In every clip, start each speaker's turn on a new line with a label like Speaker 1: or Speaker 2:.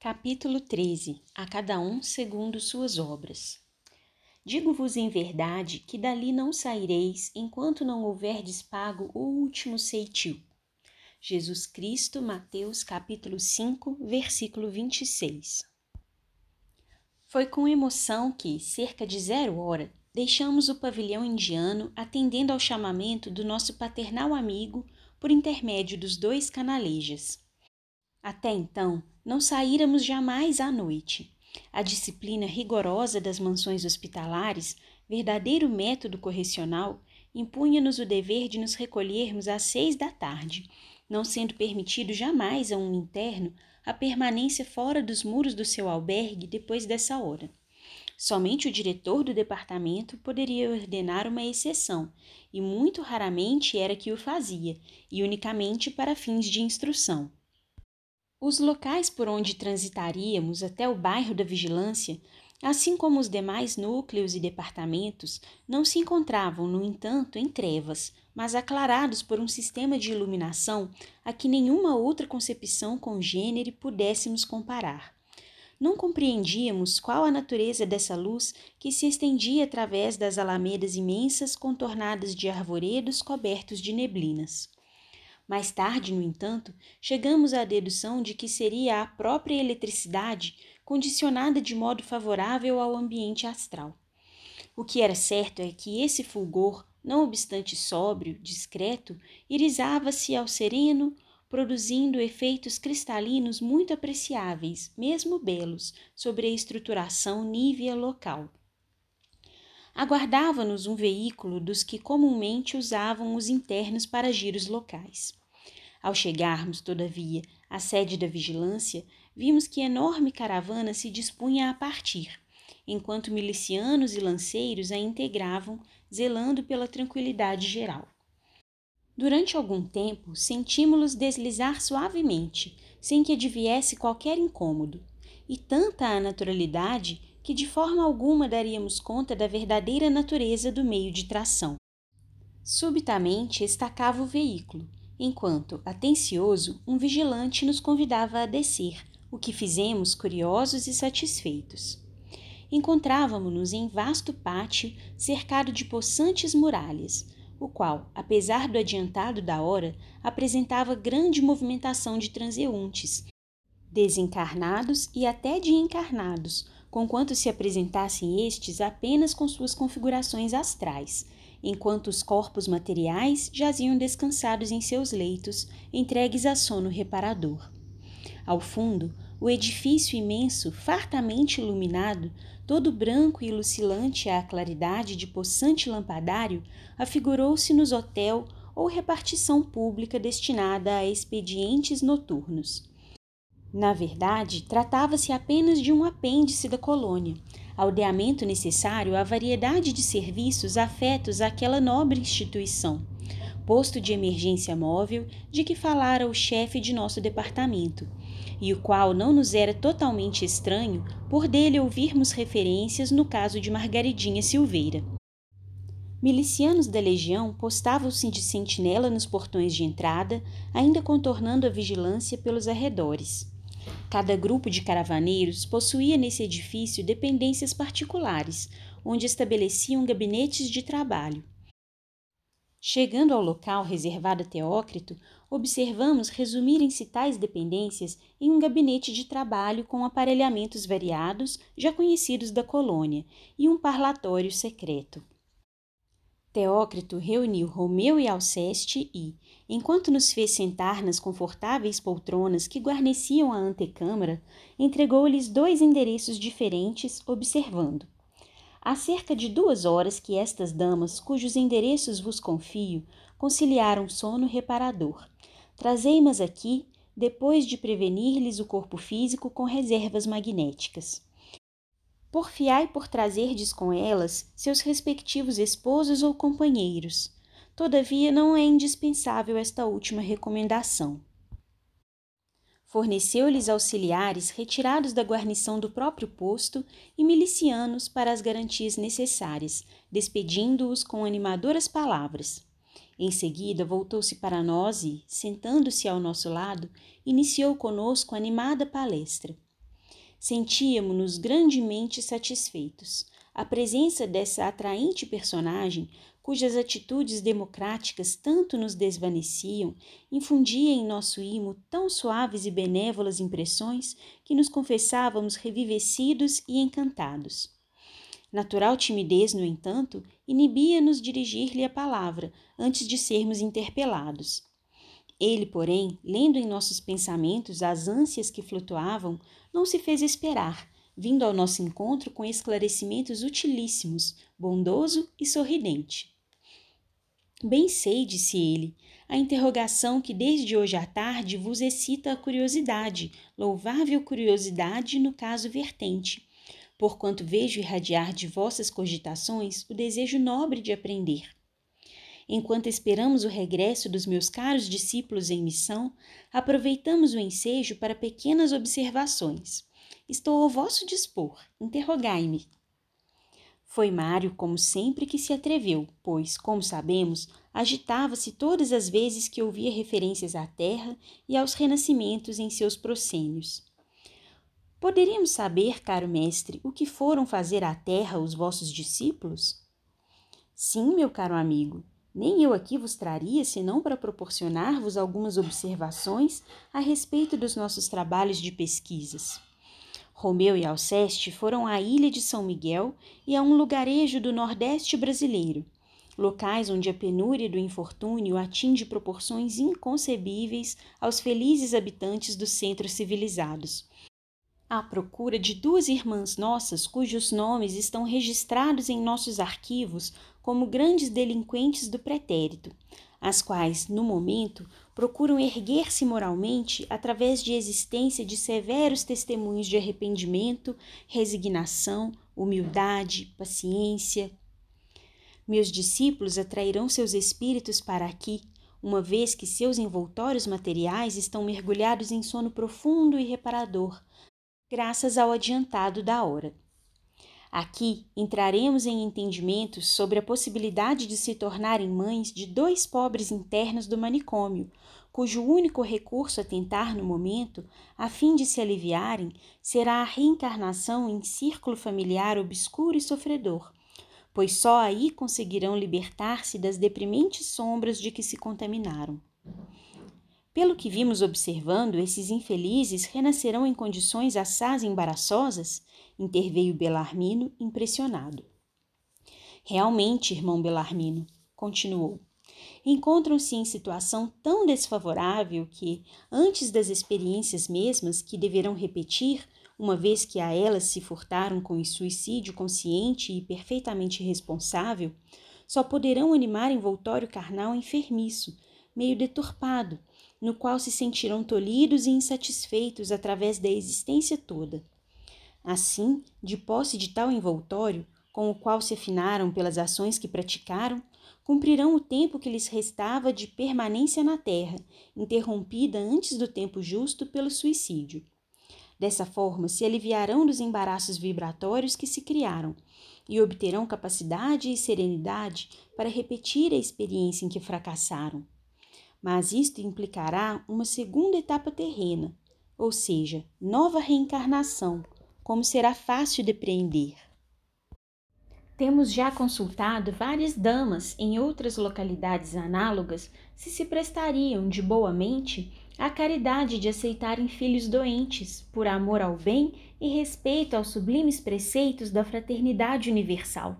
Speaker 1: Capítulo 13 A cada um segundo suas obras. Digo-vos em verdade que dali não saireis enquanto não houverdes pago o último ceitil. Jesus Cristo, Mateus capítulo 5, versículo 26. Foi com emoção que, cerca de zero hora, deixamos o pavilhão indiano atendendo ao chamamento do nosso paternal amigo por intermédio dos dois canalejas. Até então, não saíramos jamais à noite. A disciplina rigorosa das mansões hospitalares, verdadeiro método correcional, impunha-nos o dever de nos recolhermos às seis da tarde, não sendo permitido jamais a um interno a permanência fora dos muros do seu albergue depois dessa hora. Somente o diretor do departamento poderia ordenar uma exceção, e muito raramente era que o fazia, e unicamente para fins de instrução. Os locais por onde transitaríamos até o bairro da Vigilância, assim como os demais núcleos e departamentos, não se encontravam, no entanto, em trevas, mas aclarados por um sistema de iluminação a que nenhuma outra concepção congênere pudéssemos comparar. Não compreendíamos qual a natureza dessa luz que se estendia através das alamedas imensas contornadas de arvoredos cobertos de neblinas. Mais tarde, no entanto, chegamos à dedução de que seria a própria eletricidade condicionada de modo favorável ao ambiente astral. O que era certo é que esse fulgor, não obstante sóbrio, discreto, irisava-se ao sereno, produzindo efeitos cristalinos muito apreciáveis, mesmo belos, sobre a estruturação nívea local. Aguardava-nos um veículo dos que comumente usavam os internos para giros locais. Ao chegarmos, todavia, à sede da vigilância, vimos que enorme caravana se dispunha a partir, enquanto milicianos e lanceiros a integravam, zelando pela tranquilidade geral. Durante algum tempo, sentimos-los deslizar suavemente, sem que adviesse qualquer incômodo, e tanta a naturalidade que de forma alguma daríamos conta da verdadeira natureza do meio de tração. Subitamente estacava o veículo, enquanto, atencioso, um vigilante nos convidava a descer, o que fizemos curiosos e satisfeitos. Encontrávamos-nos em vasto pátio cercado de possantes muralhas, o qual, apesar do adiantado da hora, apresentava grande movimentação de transeuntes, desencarnados e até de encarnados, conquanto se apresentassem estes apenas com suas configurações astrais, enquanto os corpos materiais jaziam descansados em seus leitos, entregues a sono reparador. Ao fundo, o edifício imenso, fartamente iluminado, todo branco e lucilante à claridade de possante lampadário, afigurou-se nos hotel ou repartição pública destinada a expedientes noturnos. Na verdade, tratava-se apenas de um apêndice da colônia, aldeamento necessário à variedade de serviços afetos àquela nobre instituição, posto de emergência móvel de que falara o chefe de nosso departamento, e o qual não nos era totalmente estranho por dele ouvirmos referências no caso de Margaridinha Silveira. Milicianos da legião postavam-se de sentinela nos portões de entrada, ainda contornando a vigilância pelos arredores. Cada grupo de caravaneiros possuía nesse edifício dependências particulares, onde estabeleciam gabinetes de trabalho. Chegando ao local reservado a Teócrito, observamos resumirem-se tais dependências em um gabinete de trabalho com aparelhamentos variados, já conhecidos da colônia, e um parlatório secreto. Teócrito reuniu Romeu e Alceste e, enquanto nos fez sentar nas confortáveis poltronas que guarneciam a antecâmara, entregou-lhes dois endereços diferentes, observando: Há cerca de duas horas que estas damas, cujos endereços vos confio, conciliaram sono reparador. Trazei-mas aqui, depois de prevenir-lhes o corpo físico com reservas magnéticas. Porfiai por trazerdes com elas seus respectivos esposos ou companheiros. Todavia, não é indispensável esta última recomendação forneceu-lhes auxiliares retirados da guarnição do próprio posto e milicianos para as garantias necessárias, despedindo-os com animadoras palavras. Em seguida, voltou-se para nós e, sentando-se ao nosso lado, iniciou conosco animada palestra. sentíamos-nos grandemente satisfeitos. A presença dessa atraente personagem, cujas atitudes democráticas tanto nos desvaneciam, infundia em nosso imo tão suaves e benévolas impressões que nos confessávamos revivecidos e encantados. Natural timidez, no entanto, inibia-nos dirigir-lhe a palavra antes de sermos interpelados. Ele, porém, lendo em nossos pensamentos as ânsias que flutuavam, não se fez esperar, vindo ao nosso encontro com esclarecimentos utilíssimos, bondoso e sorridente. Bem sei, disse ele, a interrogação que desde hoje à tarde vos excita a curiosidade, louvável curiosidade no caso vertente, porquanto vejo irradiar de vossas cogitações o desejo nobre de aprender. Enquanto esperamos o regresso dos meus caros discípulos em missão, aproveitamos o ensejo para pequenas observações. Estou ao vosso dispor, interrogai-me. Foi Mário, como sempre, que se atreveu, pois, como sabemos, agitava-se todas as vezes que ouvia referências à terra e aos renascimentos em seus proscênios. Poderíamos saber, caro mestre, o que foram fazer à terra os vossos discípulos? Sim, meu caro amigo, nem eu aqui vos traria senão para proporcionar-vos algumas observações a respeito dos nossos trabalhos de pesquisas. Romeu e Alceste foram à ilha de São Miguel e a um lugarejo do Nordeste brasileiro, locais onde a penúria do infortúnio atinge proporções inconcebíveis aos felizes habitantes dos centros civilizados. À procura de duas irmãs nossas cujos nomes estão registrados em nossos arquivos como grandes delinquentes do pretérito, as quais, no momento, procuram erguer-se moralmente através de existência de severos testemunhos de arrependimento, resignação, humildade, paciência. Meus discípulos atrairão seus espíritos para aqui, uma vez que seus envoltórios materiais estão mergulhados em sono profundo e reparador, graças ao adiantado da hora. Aqui entraremos em entendimentos sobre a possibilidade de se tornarem mães de dois pobres internos do manicômio, cujo único recurso a tentar no momento, a fim de se aliviarem, será a reencarnação em círculo familiar obscuro e sofredor, pois só aí conseguirão libertar-se das deprimentes sombras de que se contaminaram. Pelo que vimos observando, esses infelizes renascerão em condições assaz embaraçosas? interveio Belarmino, impressionado. Realmente, irmão Belarmino, continuou, encontram-se em situação tão desfavorável que, antes das experiências mesmas que deverão repetir, uma vez que a elas se furtaram com o suicídio consciente e perfeitamente responsável, só poderão animar envoltório carnal enfermiço, meio deturpado, no qual se sentirão tolhidos e insatisfeitos através da existência toda. Assim, de posse de tal envoltório, com o qual se afinaram pelas ações que praticaram, cumprirão o tempo que lhes restava de permanência na terra, interrompida antes do tempo justo pelo suicídio. Dessa forma, se aliviarão dos embaraços vibratórios que se criaram e obterão capacidade e serenidade para repetir a experiência em que fracassaram. Mas isto implicará uma segunda etapa terrena, ou seja, nova reencarnação como será fácil depreender. Temos já consultado várias damas em outras localidades análogas se se prestariam de boa mente à caridade de aceitarem filhos doentes, por amor ao bem e respeito aos sublimes preceitos da fraternidade universal.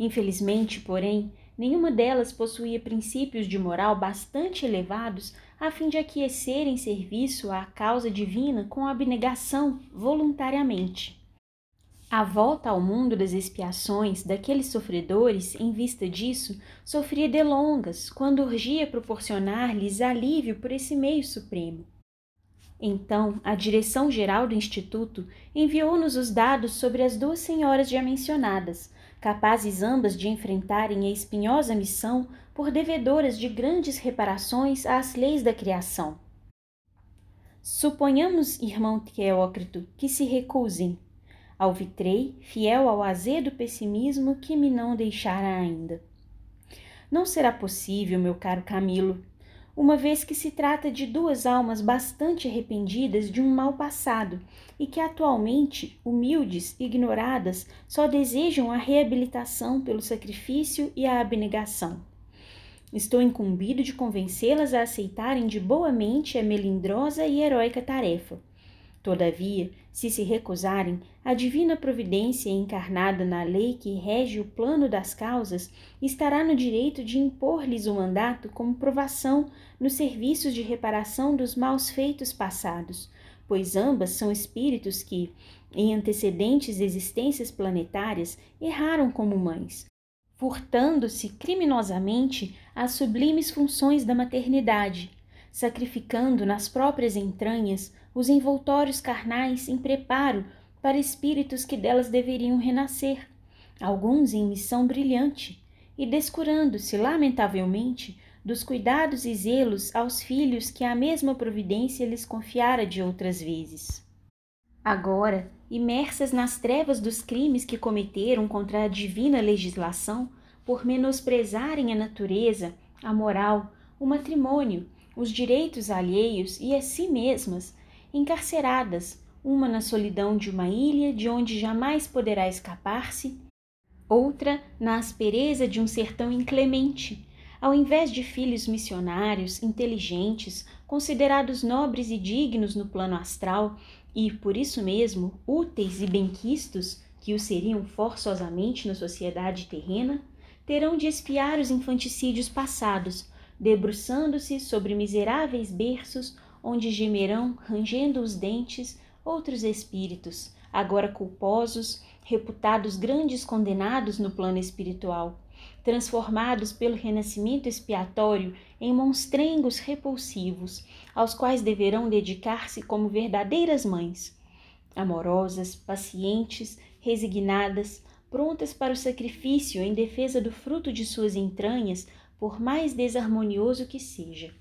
Speaker 1: Infelizmente, porém, nenhuma delas possuía princípios de moral bastante elevados a fim de aquecer em serviço à causa divina com abnegação voluntariamente. A volta ao mundo das expiações daqueles sofredores, em vista disso, sofria delongas, quando urgia proporcionar-lhes alívio por esse meio supremo. Então, a direção-geral do Instituto enviou-nos os dados sobre as duas senhoras já mencionadas, capazes ambas de enfrentarem a espinhosa missão por devedoras de grandes reparações às leis da criação. Suponhamos, irmão Teócrito, que se recusem. Alvitrei, fiel ao azedo pessimismo que me não deixara ainda. Não será possível, meu caro Camilo. uma vez que se trata de duas almas bastante arrependidas de um mal passado e que atualmente, humildes, ignoradas, só desejam a reabilitação pelo sacrifício e a abnegação. Estou incumbido de convencê-las a aceitarem de boa mente a melindrosa e heróica tarefa. Todavia, se se recusarem, a divina providência encarnada na lei que rege o plano das causas estará no direito de impor-lhes o mandato como provação nos serviços de reparação dos maus feitos passados, pois ambas são espíritos que, em antecedentes existências planetárias, erraram como mães, furtando-se criminosamente às sublimes funções da maternidade, sacrificando nas próprias entranhas os envoltórios carnais em preparo para espíritos que delas deveriam renascer, alguns em missão brilhante, e descurando-se lamentavelmente dos cuidados e zelos aos filhos que a mesma providência lhes confiara de outras vezes. Agora, imersas nas trevas dos crimes que cometeram contra a divina legislação, por menosprezarem a natureza, a moral, o matrimônio, os direitos alheios e a si mesmas, encarceradas, uma na solidão de uma ilha de onde jamais poderá escapar-se, outra na aspereza de um sertão inclemente, ao invés de filhos missionários, inteligentes, considerados nobres e dignos no plano astral, e, por isso mesmo, úteis e benquistos, que o seriam forçosamente na sociedade terrena, terão de espiar os infanticídios passados, debruçando-se sobre miseráveis berços onde gemerão, rangendo os dentes, outros espíritos, agora culposos, reputados grandes condenados no plano espiritual, transformados pelo renascimento expiatório em monstrengos repulsivos, aos quais deverão dedicar-se como verdadeiras mães, amorosas, pacientes, resignadas, prontas para o sacrifício em defesa do fruto de suas entranhas, por mais desarmonioso que seja.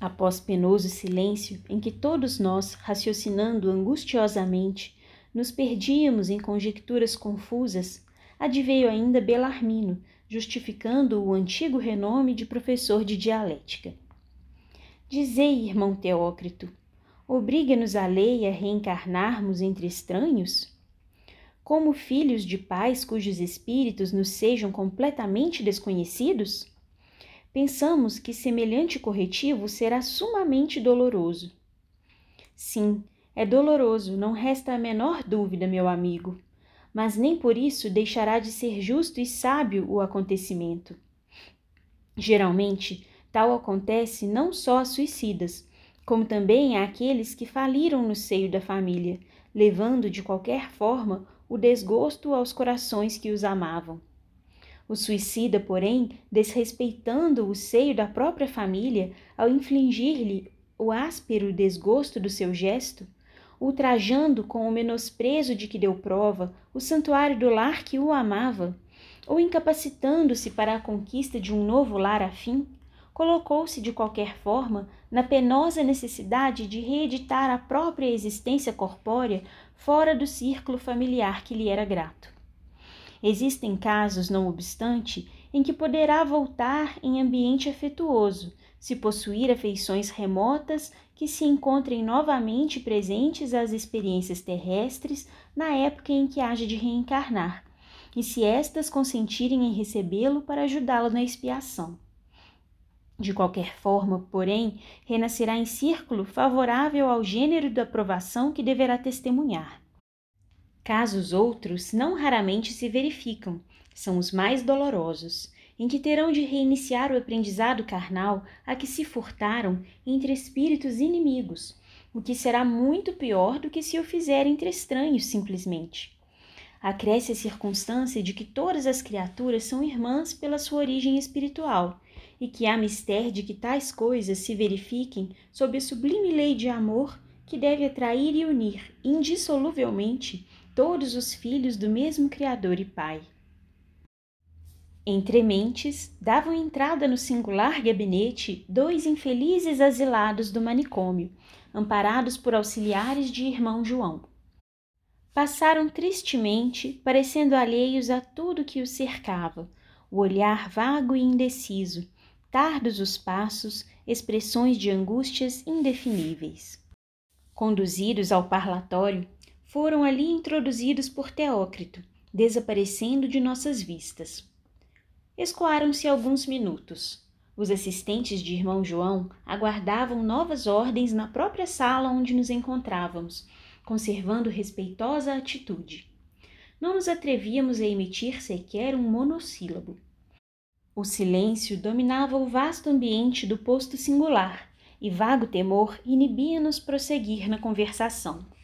Speaker 1: Após penoso silêncio em que todos nós, raciocinando angustiosamente, nos perdíamos em conjecturas confusas, adveio ainda Belarmino, justificando o antigo renome de professor de dialética. Dizei, irmão Teócrito, obriga-nos a lei a reencarnarmos entre estranhos? Como filhos de pais cujos espíritos nos sejam completamente desconhecidos? Pensamos que semelhante corretivo será sumamente doloroso. Sim, é doloroso, não resta a menor dúvida, meu amigo mas nem por isso deixará de ser justo e sábio o acontecimento. Geralmente, tal acontece não só a suicidas, como também àqueles que faliram no seio da família, levando de qualquer forma o desgosto aos corações que os amavam. O suicida, porém, desrespeitando o seio da própria família ao infligir-lhe o áspero desgosto do seu gesto, ultrajando com o menosprezo de que deu prova o santuário do lar que o amava, ou incapacitando-se para a conquista de um novo lar afim, colocou-se de qualquer forma na penosa necessidade de reeditar a própria existência corpórea fora do círculo familiar que lhe era grato. Existem casos, não obstante, em que poderá voltar em ambiente afetuoso, se possuir afeições remotas que se encontrem novamente presentes às experiências terrestres na época em que haja de reencarnar, e se estas consentirem em recebê-lo para ajudá-lo na expiação. De qualquer forma, porém, renascerá em círculo favorável ao gênero da aprovação que deverá testemunhar. Casos outros não raramente se verificam, são os mais dolorosos, em que terão de reiniciar o aprendizado carnal a que se furtaram entre espíritos inimigos, o que será muito pior do que se o fizer entre estranhos simplesmente. Acresce a circunstância de que todas as criaturas são irmãs pela sua origem espiritual e que há mistério de que tais coisas se verifiquem sob a sublime lei de amor que deve atrair e unir indissoluvelmente todos os filhos do mesmo Criador e Pai. Entre mentes, davam entrada no singular gabinete dois infelizes asilados do manicômio, amparados por auxiliares de irmão João. Passaram tristemente, parecendo alheios a tudo que os cercava, o olhar vago e indeciso, tardos os passos, expressões de angústias indefiníveis. Conduzidos ao parlatório, foram ali introduzidos por Teócrito, desaparecendo de nossas vistas. Escoaram-se alguns minutos. Os assistentes de irmão João aguardavam novas ordens na própria sala onde nos encontrávamos, conservando respeitosa atitude. Não nos atrevíamos a emitir sequer um monossílabo. O silêncio dominava o vasto ambiente do posto singular, e vago temor inibia-nos prosseguir na conversação.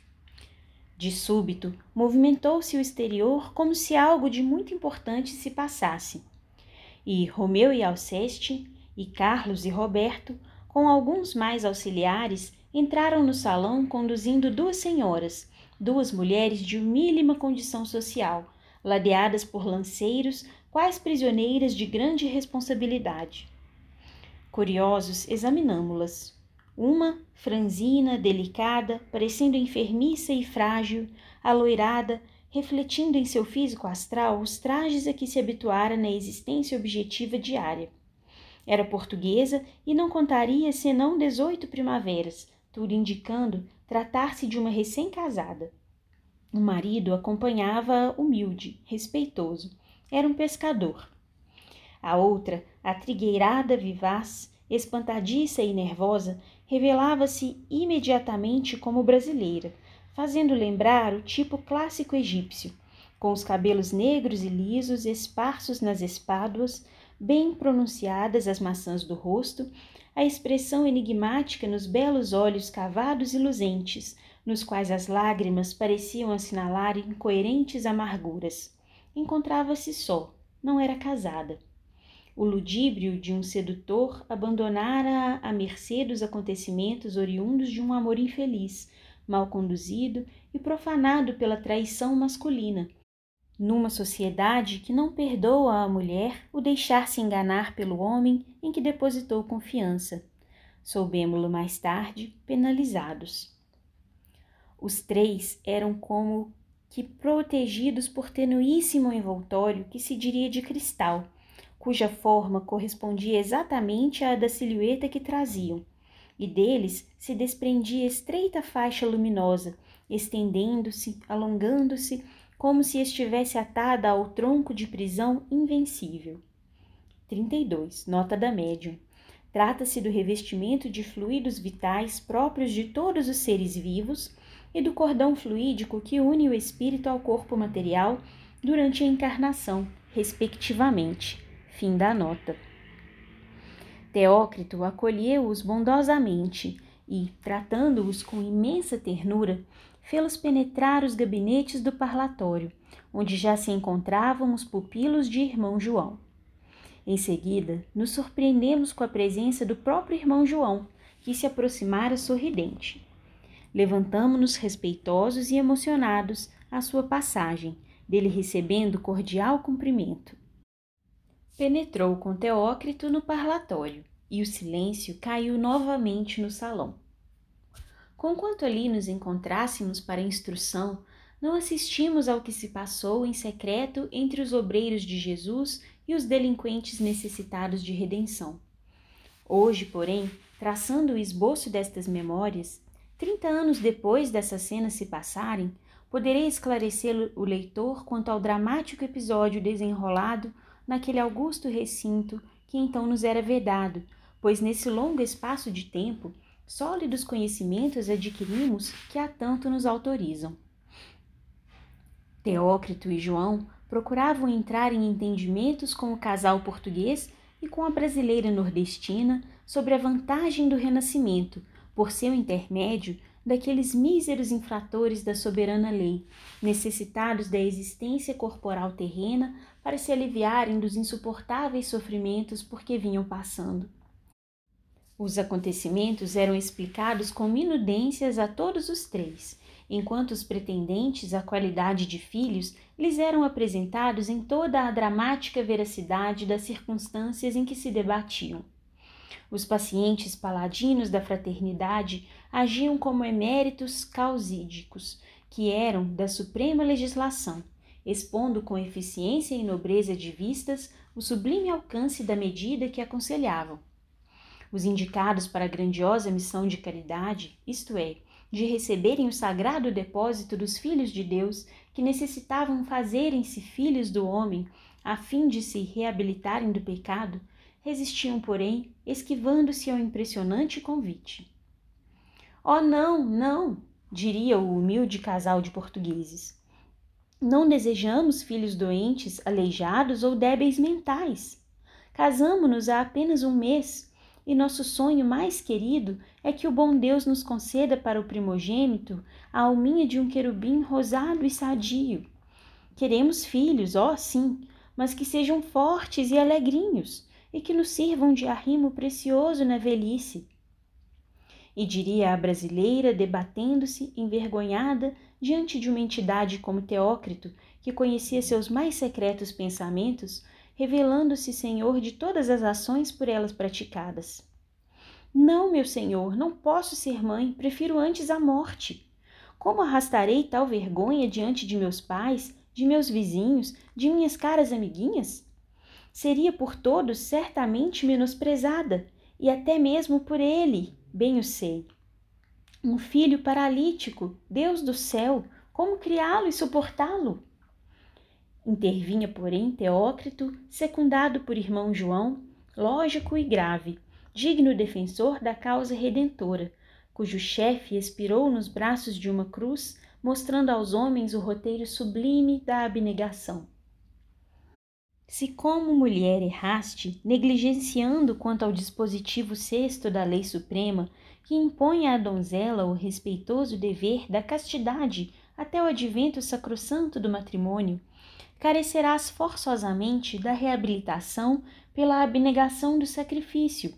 Speaker 1: De súbito, movimentou-se o exterior como se algo de muito importante se passasse. E Romeu e Alceste, e Carlos e Roberto, com alguns mais auxiliares, entraram no salão conduzindo duas senhoras, duas mulheres de humílima condição social, ladeadas por lanceiros, quais prisioneiras de grande responsabilidade. Curiosos, examinamo-las. Uma, franzina, delicada, parecendo enfermiça e frágil, aloirada, refletindo em seu físico astral os trajes a que se habituara na existência objetiva diária. Era portuguesa e não contaria senão dezoito primaveras, tudo indicando tratar-se de uma recém-casada. O marido acompanhava humilde, respeitoso. Era um pescador. A outra, a trigueirada vivaz, espantadiça e nervosa, revelava-se imediatamente como brasileira, fazendo lembrar o tipo clássico egípcio, com os cabelos negros e lisos esparsos nas espáduas, bem pronunciadas as maçãs do rosto, a expressão enigmática nos belos olhos cavados e luzentes, nos quais as lágrimas pareciam assinalar incoerentes amarguras. Encontrava-se só, não era casada. O ludíbrio de um sedutor abandonara à mercê dos acontecimentos oriundos de um amor infeliz, mal conduzido e profanado pela traição masculina, numa sociedade que não perdoa à mulher o deixar-se enganar pelo homem em que depositou confiança. Soubemo-lo mais tarde, penalizados. Os três eram como que protegidos por tenuíssimo envoltório que se diria de cristal, cuja forma correspondia exatamente à da silhueta que traziam, e deles se desprendia estreita faixa luminosa, estendendo-se, alongando-se, como se estivesse atada ao tronco de prisão invencível. 32. Nota da médium. Trata-se do revestimento de fluidos vitais próprios de todos os seres vivos e do cordão fluídico que une o espírito ao corpo material durante a encarnação, respectivamente. Fim da nota. Teócrito acolheu-os bondosamente e, tratando-os com imensa ternura, fê-los penetrar os gabinetes do parlatório, onde já se encontravam os pupilos de irmão João. Em seguida, nos surpreendemos com a presença do próprio irmão João, que se aproximara sorridente. Levantamo-nos respeitosos e emocionados à sua passagem, dele recebendo cordial cumprimento. Penetrou com Teócrito no parlatório e o silêncio caiu novamente no salão. Conquanto ali nos encontrássemos para instrução, não assistimos ao que se passou em secreto entre os obreiros de Jesus e os delinquentes necessitados de redenção. Hoje, porém, traçando o esboço destas memórias, trinta anos depois dessas cenas se passarem, poderei esclarecer o leitor quanto ao dramático episódio desenrolado naquele augusto recinto que então nos era vedado, pois nesse longo espaço de tempo, sólidos conhecimentos adquirimos que há tanto nos autorizam. Teócrito e João procuravam entrar em entendimentos com o casal português e com a brasileira nordestina sobre a vantagem do renascimento, por seu intermédio, daqueles míseros infratores da soberana lei, necessitados da existência corporal terrena para se aliviarem dos insuportáveis sofrimentos por que vinham passando. Os acontecimentos eram explicados com minudências a todos os três, enquanto os pretendentes à qualidade de filhos lhes eram apresentados em toda a dramática veracidade das circunstâncias em que se debatiam. Os pacientes paladinos da fraternidade agiam como eméritos causídicos, que eram da suprema legislação, expondo com eficiência e nobreza de vistas o sublime alcance da medida que aconselhavam. Os indicados para a grandiosa missão de caridade, isto é, de receberem o sagrado depósito dos filhos de Deus que necessitavam fazerem-se filhos do homem a fim de se reabilitarem do pecado, resistiam, porém, esquivando-se ao impressionante convite. Oh, não, não, diria o humilde casal de portugueses. Não desejamos filhos doentes, aleijados ou débeis mentais. Casamo-nos há apenas um mês e nosso sonho mais querido é que o bom Deus nos conceda para o primogênito a alminha de um querubim rosado e sadio. Queremos filhos, ó sim, mas que sejam fortes e alegrinhos e que nos sirvam de arrimo precioso na velhice. E diria a brasileira, debatendo-se, envergonhada, diante de uma entidade como Teócrito, que conhecia seus mais secretos pensamentos, revelando-se senhor de todas as ações por elas praticadas. Não, meu senhor, não posso ser mãe, prefiro antes a morte. Como arrastarei tal vergonha diante de meus pais, de meus vizinhos, de minhas caras amiguinhas? Seria por todos certamente menosprezada, e até mesmo por ele, bem o sei. Um filho paralítico, Deus do céu, como criá-lo e suportá-lo? Intervinha, porém, Teócrito, secundado por irmão João, lógico e grave, digno defensor da causa redentora, cujo chefe expirou nos braços de uma cruz, mostrando aos homens o roteiro sublime da abnegação. Se como mulher erraste, negligenciando quanto ao dispositivo sexto da lei suprema, que impõe à donzela o respeitoso dever da castidade até o advento sacrossanto do matrimônio, carecerás forçosamente da reabilitação pela abnegação do sacrifício,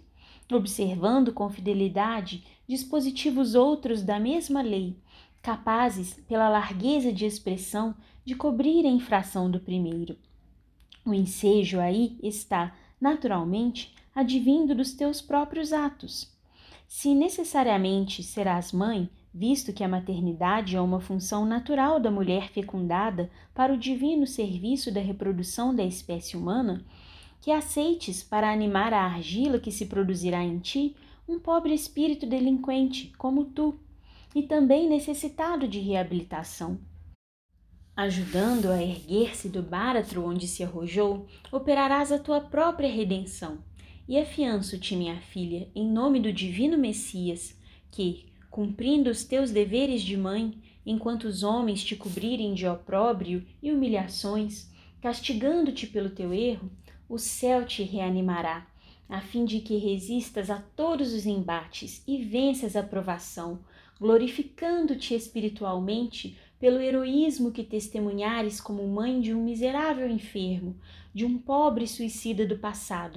Speaker 1: observando com fidelidade dispositivos outros da mesma lei, capazes, pela largueza de expressão, de cobrir a infração do primeiro. O ensejo aí está, naturalmente, advindo dos teus próprios atos. Se necessariamente serás mãe, visto que a maternidade é uma função natural da mulher fecundada para o divino serviço da reprodução da espécie humana, que aceites para animar a argila que se produzirá em ti um pobre espírito delinquente como tu, e também necessitado de reabilitação. Ajudando a erguer-se do báratro onde se arrojou, operarás a tua própria redenção. E afianço-te, minha filha, em nome do divino Messias, que, cumprindo os teus deveres de mãe, enquanto os homens te cobrirem de opróbrio e humilhações, castigando-te pelo teu erro, o céu te reanimará, a fim de que resistas a todos os embates e venças a provação, glorificando-te espiritualmente pelo heroísmo que testemunhares como mãe de um miserável enfermo, de um pobre suicida do passado,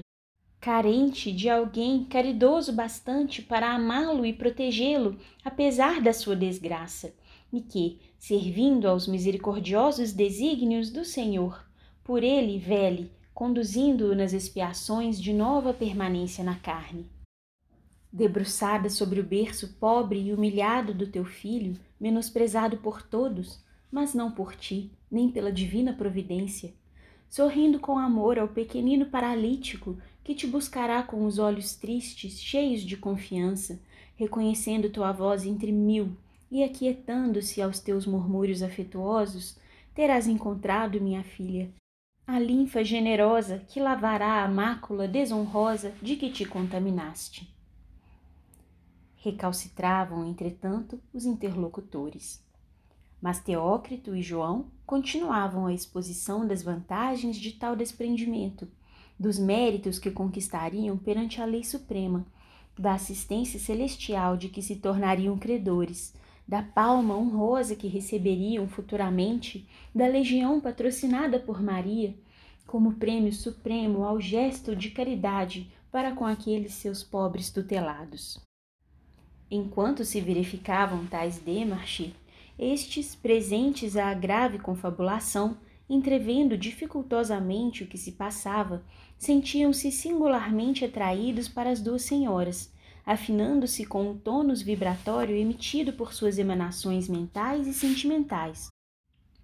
Speaker 1: carente de alguém caridoso bastante para amá-lo e protegê-lo, apesar da sua desgraça, e que, servindo aos misericordiosos desígnios do Senhor, por ele vele, conduzindo-o nas expiações de nova permanência na carne. Debruçada sobre o berço pobre e humilhado do teu filho, menosprezado por todos, mas não por ti, nem pela divina providência, sorrindo com amor ao pequenino paralítico que te buscará com os olhos tristes, cheios de confiança, reconhecendo tua voz entre mil e aquietando-se aos teus murmúrios afetuosos, terás encontrado, minha filha, a linfa generosa que lavará a mácula desonrosa de que te contaminaste. Recalcitravam, entretanto, os interlocutores. Mas Teócrito e João continuavam a exposição das vantagens de tal desprendimento dos méritos que conquistariam perante a lei suprema, da assistência celestial de que se tornariam credores, da palma honrosa que receberiam futuramente da legião patrocinada por Maria, como prêmio supremo ao gesto de caridade para com aqueles seus pobres tutelados. Enquanto se verificavam tais demarches, estes, presentes à grave confabulação, entrevendo dificultosamente o que se passava, sentiam-se singularmente atraídos para as duas senhoras, afinando-se com o tônus vibratório emitido por suas emanações mentais e sentimentais.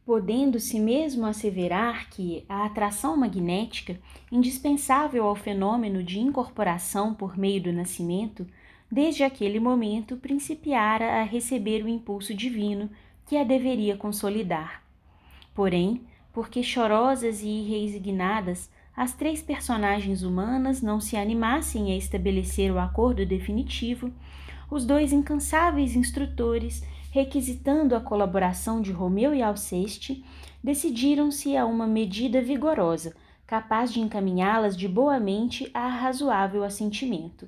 Speaker 1: podendo-se mesmo asseverar que a atração magnética, indispensável ao fenômeno de incorporação por meio do nascimento, desde aquele momento principiara a receber o impulso divino que a deveria consolidar. Porém, porque chorosas e resignadas, as três personagens humanas não se animassem a estabelecer o acordo definitivo, os dois incansáveis instrutores requisitando a colaboração de Romeu e Alceste, decidiram-se a uma medida vigorosa, capaz de encaminhá-las de boa mente a razoável assentimento.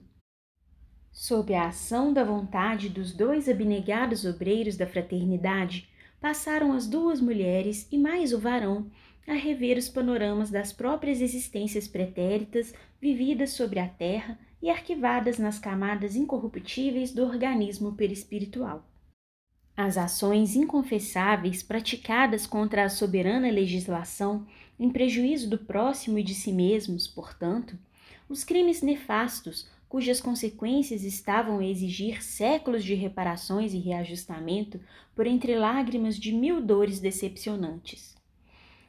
Speaker 1: Sob a ação da vontade dos dois abnegados obreiros da fraternidade, passaram as duas mulheres e mais o varão a rever os panoramas das próprias existências pretéritas vividas sobre a terra e arquivadas nas camadas incorruptíveis do organismo perispiritual. As ações inconfessáveis praticadas contra a soberana legislação, em prejuízo do próximo e de si mesmos, portanto, os crimes nefastos, cujas consequências estavam a exigir séculos de reparações e reajustamento por entre lágrimas de mil dores decepcionantes.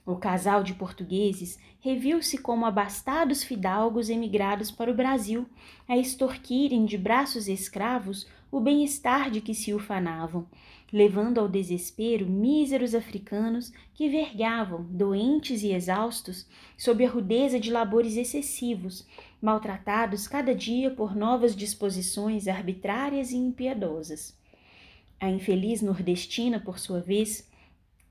Speaker 1: O casal de portugueses reviu-se como abastados fidalgos emigrados para o Brasil, a extorquirem de braços escravos o bem-estar de que se ufanavam, levando ao desespero míseros africanos que vergavam, doentes e exaustos, sob a rudeza de labores excessivos, maltratados cada dia por novas disposições arbitrárias e impiedosas. A infeliz nordestina, por sua vez,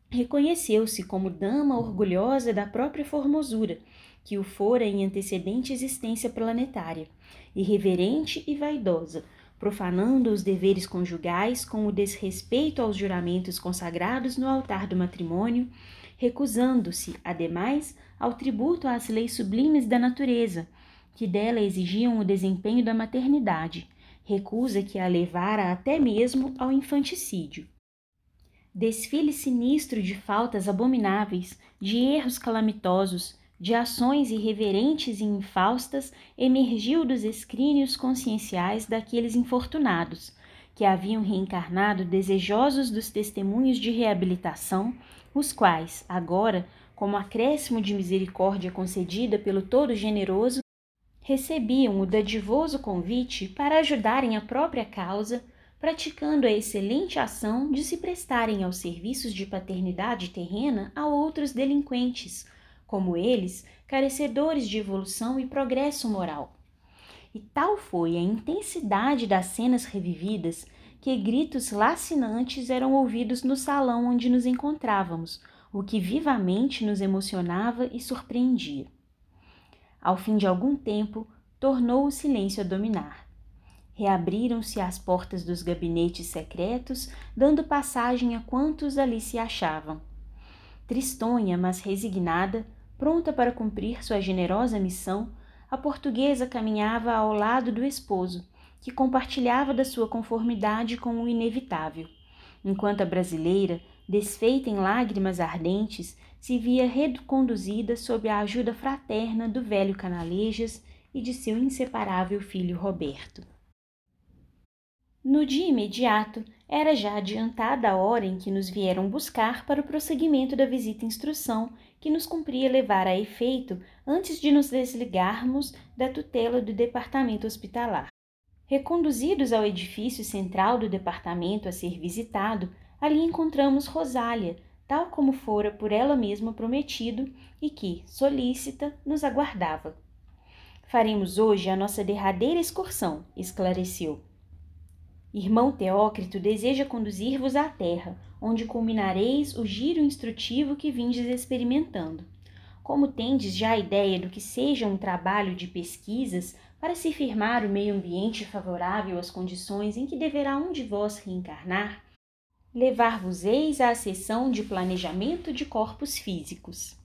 Speaker 1: reconheceu-se como dama orgulhosa da própria formosura, que o fora em antecedente existência planetária, irreverente e vaidosa, profanando os deveres conjugais com o desrespeito aos juramentos consagrados no altar do matrimônio, recusando-se, ademais, ao tributo às leis sublimes da natureza, que dela exigiam o desempenho da maternidade, recusa que a levara até mesmo ao infanticídio. Desfile sinistro de faltas abomináveis, de erros calamitosos, de ações irreverentes e infaustas emergiu dos escrínios conscienciais daqueles infortunados, que haviam reencarnado desejosos dos testemunhos de reabilitação, os quais, agora, como acréscimo de misericórdia concedida pelo Todo-Generoso, recebiam o dadivoso convite para ajudarem a própria causa, praticando a excelente ação de se prestarem aos serviços de paternidade terrena a outros delinquentes, como eles, carecedores de evolução e progresso moral. E tal foi a intensidade das cenas revividas que gritos lacinantes eram ouvidos no salão onde nos encontrávamos, o que vivamente nos emocionava e surpreendia. Ao fim de algum tempo, tornou o silêncio a dominar. Reabriram-se as portas dos gabinetes secretos, dando passagem a quantos ali se achavam. Tristonha, mas resignada, Pronta para cumprir sua generosa missão, a portuguesa caminhava ao lado do esposo, que compartilhava da sua conformidade com o inevitável, enquanto a brasileira, desfeita em lágrimas ardentes, se via reconduzida sob a ajuda fraterna do velho Canalejas e de seu inseparável filho Roberto. No dia imediato, era já adiantada a hora em que nos vieram buscar para o prosseguimento da visita instrução que nos cumpria levar a efeito antes de nos desligarmos da tutela do departamento hospitalar. Reconduzidos ao edifício central do departamento a ser visitado, ali encontramos Rosália, tal como fora por ela mesma prometido e que, solícita, nos aguardava. Faremos hoje a nossa derradeira excursão, esclareceu. Irmão Teócrito deseja conduzir-vos à terra, onde culminareis o giro instrutivo que vindes experimentando. Como tendes já a ideia do que seja um trabalho de pesquisas para se firmar o meio ambiente favorável às condições em que deverá um de vós reencarnar, levar-vos-eis à sessão de planejamento de corpos físicos.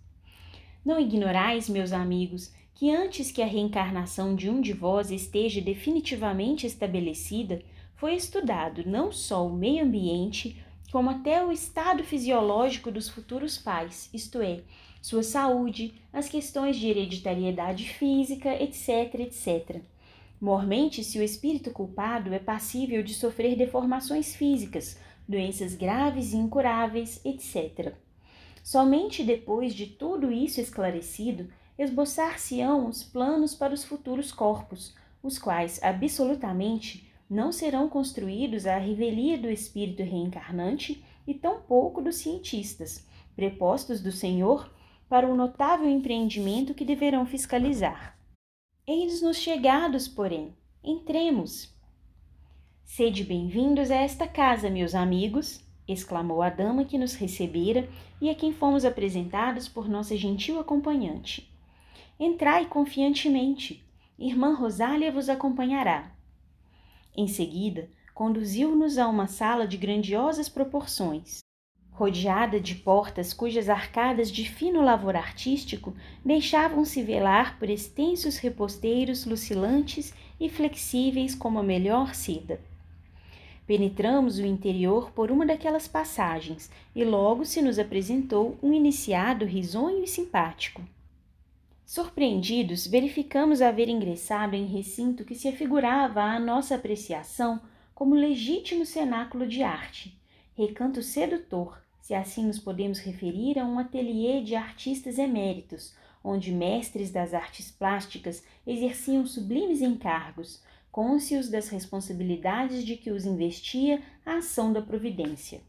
Speaker 1: Não ignorais, meus amigos, que antes que a reencarnação de um de vós esteja definitivamente estabelecida, foi estudado não só o meio ambiente, como até o estado fisiológico dos futuros pais, isto é, sua saúde, as questões de hereditariedade física, etc, etc. Mormente, se o espírito culpado é passível de sofrer deformações físicas, doenças graves e incuráveis, etc. Somente depois de tudo isso esclarecido, esboçar-se-ão os planos para os futuros corpos, os quais absolutamente não serão construídos à revelia do espírito reencarnante e tampouco dos cientistas, prepostos do Senhor para o notável empreendimento que deverão fiscalizar. Eis-nos chegados, porém, entremos. Sede bem-vindos a esta casa, meus amigos, exclamou a dama que nos recebera e a quem fomos apresentados por nossa gentil acompanhante. Entrai confiantemente. Irmã Rosália vos acompanhará. Em seguida, conduziu-nos a uma sala de grandiosas proporções, rodeada de portas cujas arcadas de fino lavor artístico deixavam-se velar por extensos reposteiros lucilantes e flexíveis como a melhor seda. Penetramos o interior por uma daquelas passagens e logo se nos apresentou um iniciado risonho e simpático. Surpreendidos, verificamos haver ingressado em recinto que se afigurava à nossa apreciação como legítimo cenáculo de arte, recanto sedutor, se assim nos podemos referir a um ateliê de artistas eméritos, onde mestres das artes plásticas exerciam sublimes encargos, cônscios das responsabilidades de que os investia a ação da providência.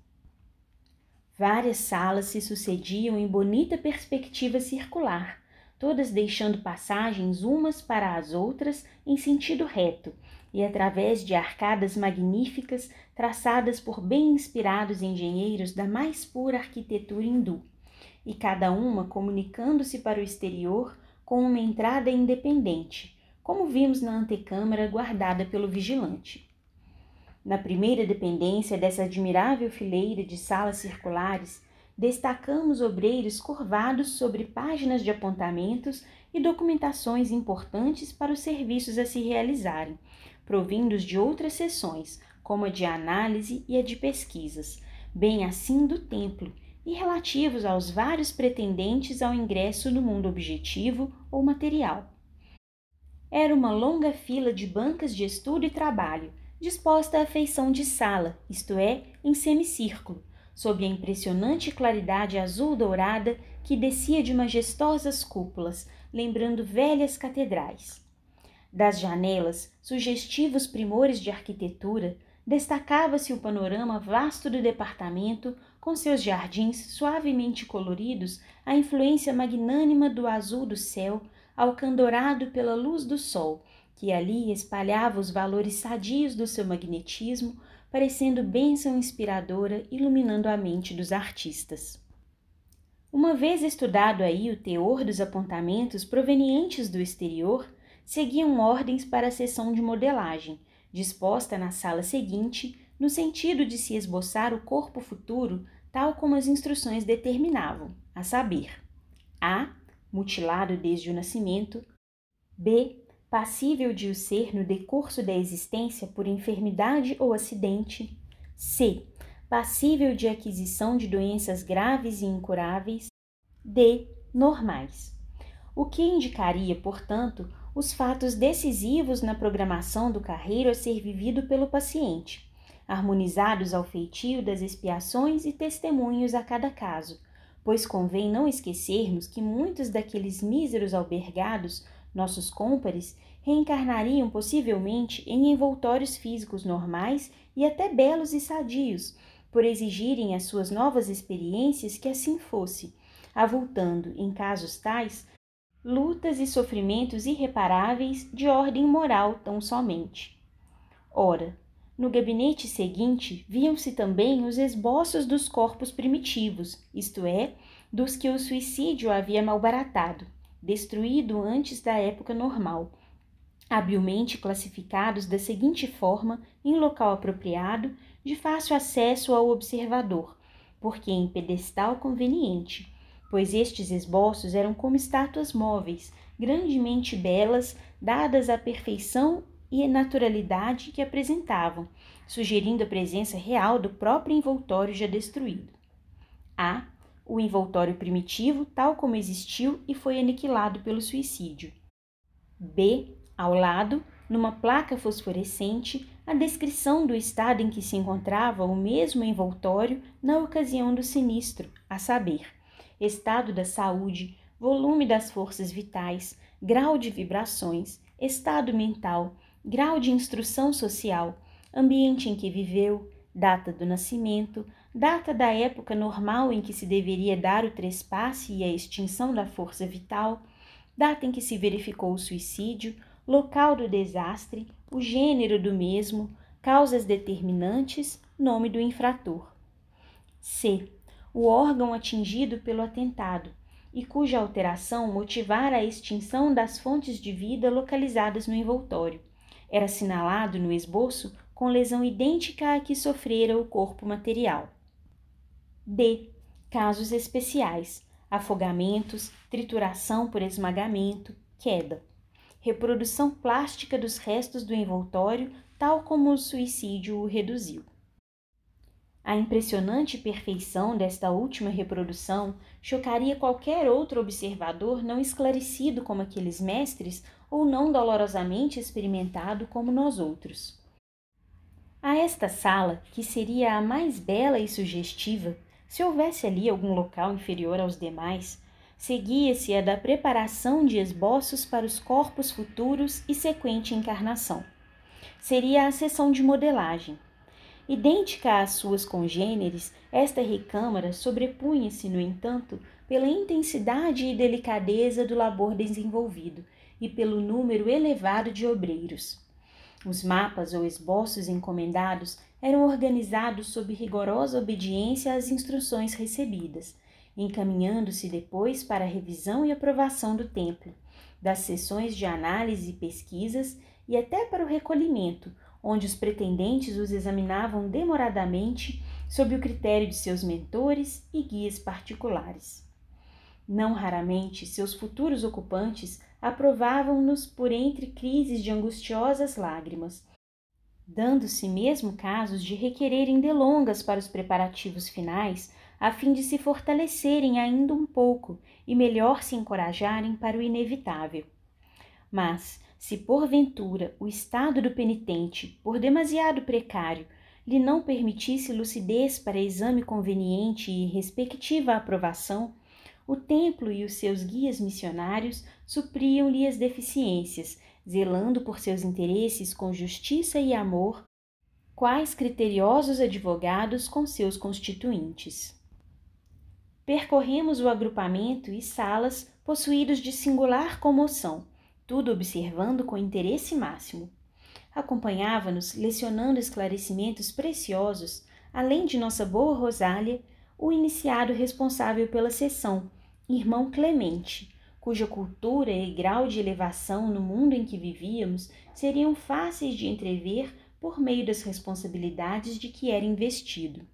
Speaker 1: Várias salas se sucediam em bonita perspectiva circular, todas deixando passagens umas para as outras em sentido reto e através de arcadas magníficas traçadas por bem inspirados engenheiros da mais pura arquitetura hindu, e cada uma comunicando-se para o exterior com uma entrada independente, como vimos na antecâmara guardada pelo vigilante. Na primeira dependência dessa admirável fileira de salas circulares, destacamos obreiros curvados sobre páginas de apontamentos e documentações importantes para os serviços a se realizarem, provindos de outras seções, como a de análise e a de pesquisas, bem assim do templo, e relativos aos vários pretendentes ao ingresso no mundo objetivo ou material. Era uma longa fila de bancas de estudo e trabalho, disposta à feição de sala, isto é, em semicírculo, sob a impressionante claridade azul-dourada que descia de majestosas cúpulas, lembrando velhas catedrais. Das janelas, sugestivos primores de arquitetura, destacava-se o panorama vasto do departamento, com seus jardins suavemente coloridos, a influência magnânima do azul do céu, alcandorado pela luz do sol, que ali espalhava os valores sadios do seu magnetismo, parecendo bênção inspiradora iluminando a mente dos artistas. Uma vez estudado aí o teor dos apontamentos provenientes do exterior, seguiam ordens para a sessão de modelagem, disposta na sala seguinte, no sentido de se esboçar o corpo futuro tal como as instruções determinavam, a saber: A. Mutilado desde o nascimento. B passível de o ser no decurso da existência por enfermidade ou acidente. C. Passível de aquisição de doenças graves e incuráveis. D. Normais. O que indicaria, portanto, os fatos decisivos na programação do carreiro a ser vivido pelo paciente, harmonizados ao feitio das expiações e testemunhos a cada caso, pois convém não esquecermos que muitos daqueles míseros albergados nossos cômpares reencarnariam possivelmente em envoltórios físicos normais e até belos e sadios, por exigirem as suas novas experiências que assim fosse, avultando, em casos tais, lutas e sofrimentos irreparáveis de ordem moral tão somente. Ora, no gabinete seguinte viam-se também os esboços dos corpos primitivos, isto é, dos que o suicídio havia malbaratado destruído antes da época normal, habilmente classificados da seguinte forma em local apropriado, de fácil acesso ao observador, porque em pedestal conveniente, pois estes esboços eram como estátuas móveis, grandemente belas, dadas à perfeição e naturalidade que apresentavam, sugerindo a presença real do próprio envoltório já destruído. A o envoltório primitivo tal como existiu e foi aniquilado pelo suicídio. B. Ao lado, numa placa fosforescente, a descrição do estado em que se encontrava o mesmo envoltório na ocasião do sinistro, a saber, estado da saúde, volume das forças vitais, grau de vibrações, estado mental, grau de instrução social, ambiente em que viveu, data do nascimento, data da época normal em que se deveria dar o trespasse e a extinção da força vital, data em que se verificou o suicídio, local do desastre, o gênero do mesmo, causas determinantes, nome do infrator. C. O órgão atingido pelo atentado e cuja alteração motivara a extinção das fontes de vida localizadas no envoltório. Era assinalado no esboço com lesão idêntica à que sofrera o corpo material. D. Casos especiais: afogamentos, trituração por esmagamento, queda. Reprodução plástica dos restos do envoltório, tal como o suicídio o reduziu. A impressionante perfeição desta última reprodução chocaria qualquer outro observador não esclarecido como aqueles mestres ou não dolorosamente experimentado como nós outros. A esta sala, que seria a mais bela e sugestiva, se houvesse ali algum local inferior aos demais, seguia-se a da preparação de esboços para os corpos futuros e sequente encarnação. Seria a sessão de modelagem. Idêntica às suas congêneres, esta recâmara sobrepunha-se, no entanto, pela intensidade e delicadeza do labor desenvolvido e pelo número elevado de obreiros. Os mapas ou esboços encomendados eram organizados sob rigorosa obediência às instruções recebidas, encaminhando-se depois para a revisão e aprovação do templo, das sessões de análise e pesquisas e até para o recolhimento, onde os pretendentes os examinavam demoradamente sob o critério de seus mentores e guias particulares. Não raramente, seus futuros ocupantes aprovavam-nos por entre crises de angustiosas lágrimas, dando-se mesmo casos de requererem delongas para os preparativos finais, a fim de se fortalecerem ainda um pouco e melhor se encorajarem para o inevitável. Mas, se porventura o estado do penitente, por demasiado precário, lhe não permitisse lucidez para exame conveniente e respectiva aprovação, o templo e os seus guias missionários supriam-lhe as deficiências zelando por seus interesses com justiça e amor, quais criteriosos advogados com seus constituintes. Percorremos o agrupamento e salas possuídos de singular comoção, tudo observando com interesse máximo. Acompanhava-nos, lecionando esclarecimentos preciosos, além de nossa boa Rosália, o iniciado responsável pela sessão, irmão Clemente, cuja cultura e grau de elevação no mundo em que vivíamos seriam fáceis de entrever por meio das responsabilidades de que era investido.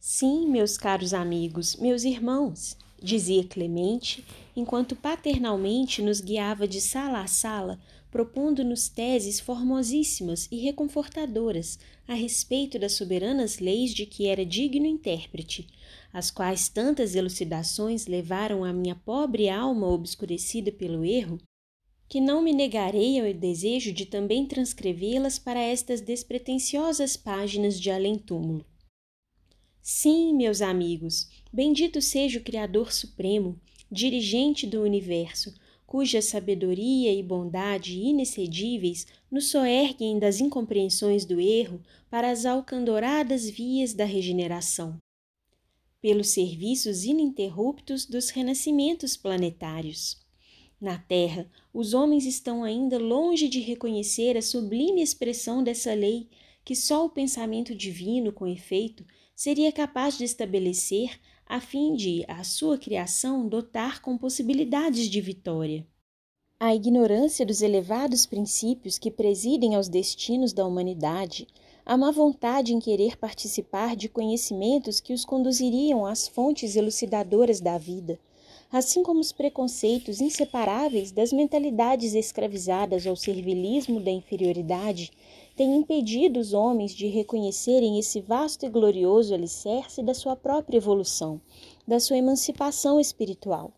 Speaker 1: Sim, meus caros amigos, meus irmãos, dizia Clemente, enquanto paternalmente nos guiava de sala a sala, propondo-nos teses formosíssimas e reconfortadoras a respeito das soberanas leis de que era digno intérprete, as quais tantas elucidações levaram a minha pobre alma obscurecida pelo erro, que não me negarei ao desejo de também transcrevê-las para estas despretensiosas páginas de além-túmulo. Sim, meus amigos, bendito seja o Criador Supremo, dirigente do universo, cuja sabedoria e bondade inexcedíveis nos soerguem das incompreensões do erro para as alcandoradas vias da regeneração pelos serviços ininterruptos dos renascimentos planetários. Na Terra, os homens estão ainda longe de reconhecer a sublime expressão dessa lei que só o pensamento divino, com efeito, seria capaz de estabelecer a fim de, a sua criação, dotar com possibilidades de vitória. A ignorância dos elevados princípios que presidem aos destinos da humanidade a má vontade em querer participar de conhecimentos que os conduziriam às fontes elucidadoras da vida, assim como os preconceitos inseparáveis das mentalidades escravizadas ao servilismo da inferioridade, têm impedido os homens de reconhecerem esse vasto e glorioso alicerce da sua própria evolução, da sua emancipação espiritual.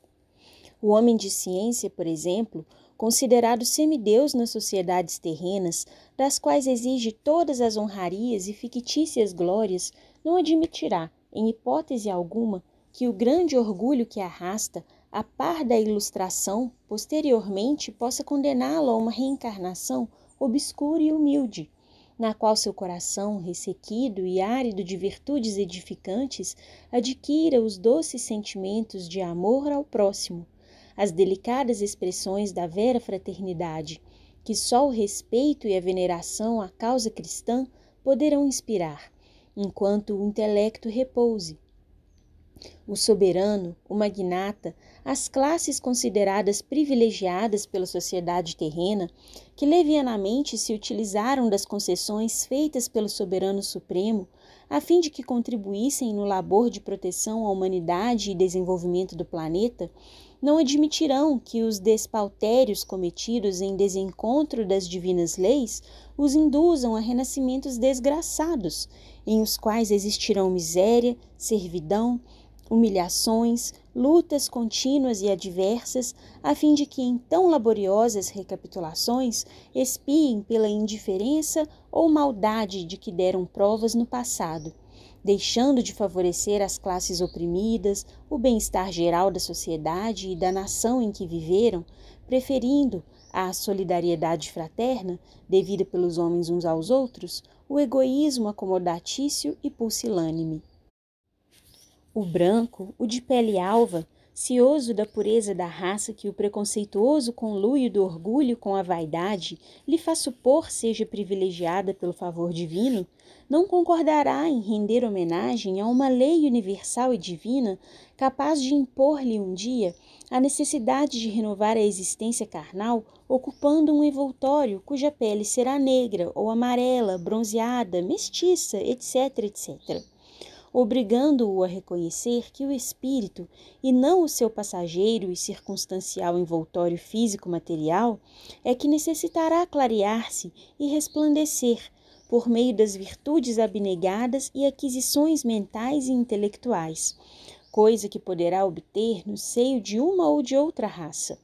Speaker 1: O homem de ciência, por exemplo, considerado semideus nas sociedades terrenas, das quais exige todas as honrarias e fictícias glórias, não admitirá, em hipótese alguma, que o grande orgulho que arrasta, a par da ilustração, posteriormente possa condená-lo a uma reencarnação obscura e humilde, na qual seu coração, ressequido e árido de virtudes edificantes, adquira os doces sentimentos de amor ao próximo, as delicadas expressões da vera fraternidade, que só o respeito e a veneração à causa cristã poderão inspirar, enquanto o intelecto repouse. O soberano, o magnata, as classes consideradas privilegiadas pela sociedade terrena, que levianamente se utilizaram das concessões feitas pelo soberano supremo, a fim de que contribuíssem no labor de proteção à humanidade e desenvolvimento do planeta, não admitirão que os despautérios cometidos em desencontro das divinas leis os induzam a renascimentos desgraçados, em os quais existirão miséria, servidão, humilhações, lutas contínuas e adversas, a fim de que em tão laboriosas recapitulações expiem pela indiferença ou maldade de que deram provas no passado, deixando de favorecer as classes oprimidas, o bem-estar geral da sociedade e da nação em que viveram, preferindo à solidariedade fraterna, devida pelos homens uns aos outros, o egoísmo acomodatício e pusilânime. O branco, o de pele alva, cioso da pureza da raça que o preconceituoso conluio do orgulho com a vaidade lhe faz supor seja privilegiada pelo favor divino, não concordará em render homenagem a uma lei universal e divina capaz de impor-lhe um dia a necessidade de renovar a existência carnal ocupando um envoltório cuja pele será negra ou amarela, bronzeada, mestiça, etc, etc obrigando-o a reconhecer que o espírito, e não o seu passageiro e circunstancial envoltório físico-material, é que necessitará clarear-se e resplandecer por meio das virtudes abnegadas e aquisições mentais e intelectuais, coisa que poderá obter no seio de uma ou de outra raça.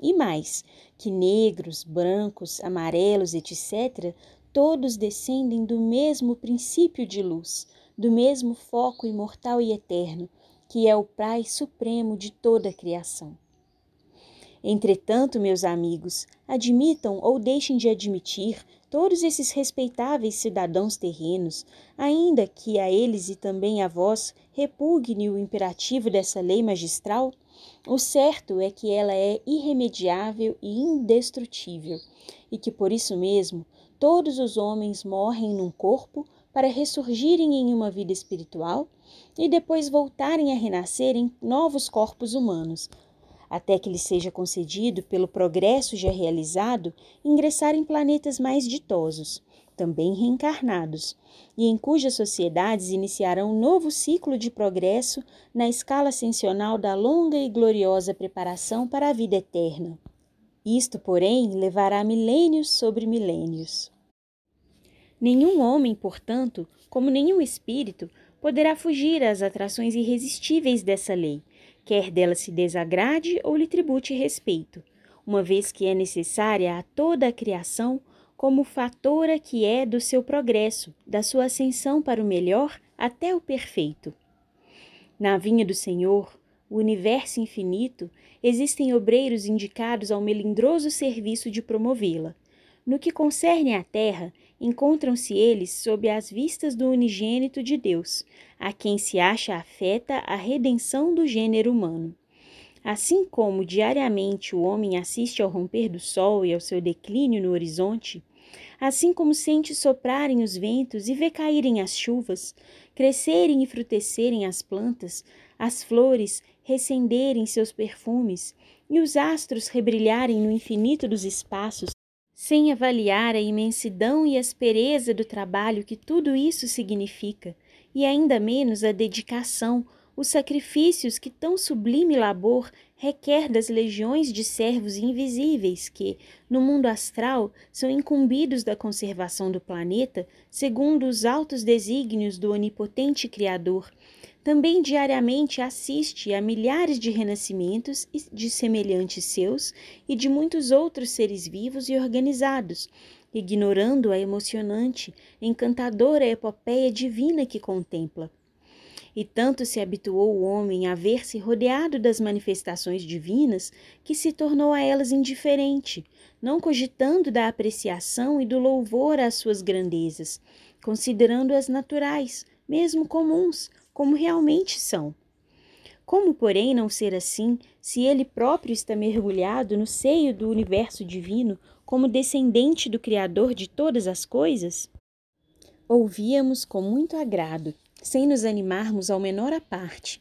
Speaker 1: E mais, que negros, brancos, amarelos, etc., todos descendem do mesmo princípio de luz, do mesmo foco imortal e eterno, que é o Pai Supremo de toda a criação. Entretanto, meus amigos, admitam ou deixem de admitir todos esses respeitáveis cidadãos terrenos, ainda que a eles e também a vós repugne o imperativo dessa lei magistral, o certo é que ela é irremediável e indestrutível, e que por isso mesmo todos os homens morrem num corpo para ressurgirem em uma vida espiritual e depois voltarem a renascer em novos corpos humanos, até que lhes seja concedido, pelo progresso já realizado, ingressar em planetas mais ditosos, também reencarnados, e em cujas sociedades iniciarão um novo ciclo de progresso na escala ascensional da longa e gloriosa preparação para a vida eterna. Isto, porém, levará milênios sobre milênios. Nenhum homem, portanto, como nenhum espírito, poderá fugir às atrações irresistíveis dessa lei, quer dela se desagrade ou lhe tribute respeito, uma vez que é necessária a toda a criação como fatora que é do seu progresso, da sua ascensão para o melhor até o perfeito. Na vinha do Senhor, o universo infinito, existem obreiros indicados ao melindroso serviço de promovê-la. No que concerne à terra, encontram-se eles sob as vistas do unigênito de Deus, a quem se acha afeta a redenção do gênero humano. Assim como diariamente o homem assiste ao romper do sol e ao seu declínio no horizonte, assim como sente soprarem os ventos e vê caírem as chuvas, crescerem e frutecerem as plantas, as flores recenderem seus perfumes e os astros rebrilharem no infinito dos espaços, sem avaliar a imensidão e aspereza do trabalho que tudo isso significa, e ainda menos a dedicação, os sacrifícios que tão sublime labor requer das legiões de servos invisíveis que, no mundo astral, são incumbidos da conservação do planeta segundo os altos desígnios do onipotente Criador, também diariamente assiste a milhares de renascimentos de semelhantes seus e de muitos outros seres vivos e organizados, ignorando a emocionante, encantadora epopeia divina que contempla. E tanto se habituou o homem a ver-se rodeado das manifestações divinas que se tornou a elas indiferente, não cogitando da apreciação e do louvor às suas grandezas, considerando-as naturais, mesmo comuns, como realmente são. Como, porém, não ser assim, se ele próprio está mergulhado no seio do universo divino, como descendente do Criador de todas as coisas? Ouvíamos com muito agrado sem nos animarmos ao menor à parte.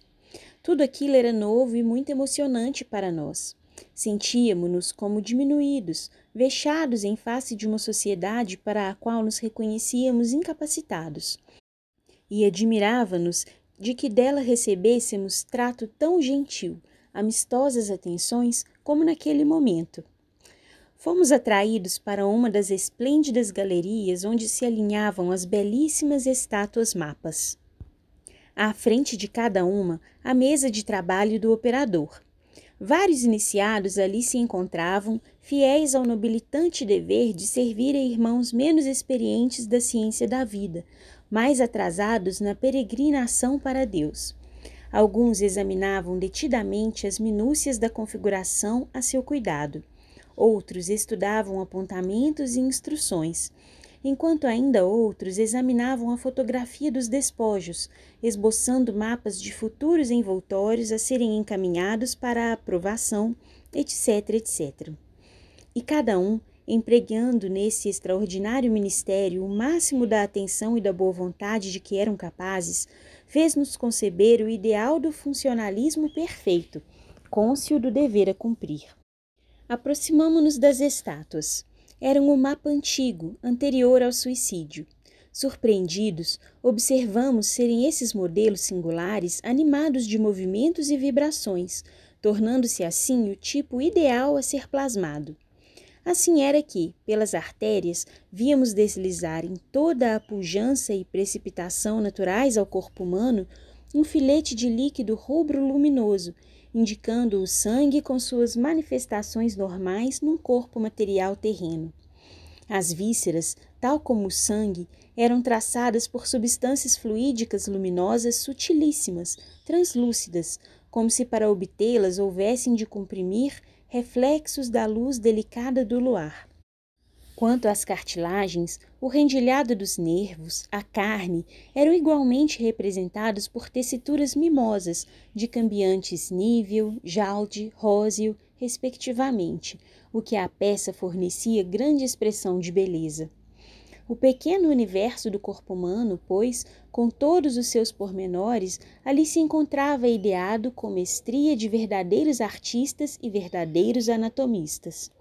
Speaker 1: Tudo aquilo era novo e muito emocionante para nós. Sentíamos-nos como diminuídos, vexados em face de uma sociedade para a qual nos reconhecíamos incapacitados. E admirava-nos de que dela recebêssemos trato tão gentil, amistosas atenções como naquele momento. Fomos atraídos para uma das esplêndidas galerias onde se alinhavam as belíssimas estátuas mapas à frente de cada uma a mesa de trabalho do operador. Vários iniciados ali se encontravam, fiéis ao nobilitante dever de servir a irmãos menos experientes da ciência da vida, mais atrasados na peregrinação para Deus. Alguns examinavam detidamente as minúcias da configuração a seu cuidado. Outros estudavam apontamentos e instruções enquanto ainda outros examinavam a fotografia dos despojos, esboçando mapas de futuros envoltórios a serem encaminhados para a aprovação, etc, etc. E cada um, empregando nesse extraordinário ministério o máximo da atenção e da boa vontade de que eram capazes, fez-nos conceber o ideal do funcionalismo perfeito, cônscio do dever a cumprir. Aproximamo-nos das estátuas eram o mapa antigo, anterior ao suicídio. Surpreendidos, observamos serem esses modelos singulares animados de movimentos e vibrações, tornando-se assim o tipo ideal a ser plasmado. Assim era que, pelas artérias, víamos deslizar em toda a pujança e precipitação naturais ao corpo humano um filete de líquido rubro luminoso, indicando o sangue com suas manifestações normais num corpo material terreno. As vísceras, tal como o sangue, eram traçadas por substâncias fluídicas luminosas sutilíssimas, translúcidas, como se para obtê-las houvessem de comprimir reflexos da luz delicada do luar. Quanto às cartilagens, o rendilhado dos nervos, a carne, eram igualmente representados por tessituras mimosas, de cambiantes nível, jalde, róseo, respectivamente, o que à peça fornecia grande expressão de beleza. O pequeno universo do corpo humano, pois, com todos os seus pormenores, ali se encontrava ideado com mestria de verdadeiros artistas e verdadeiros anatomistas.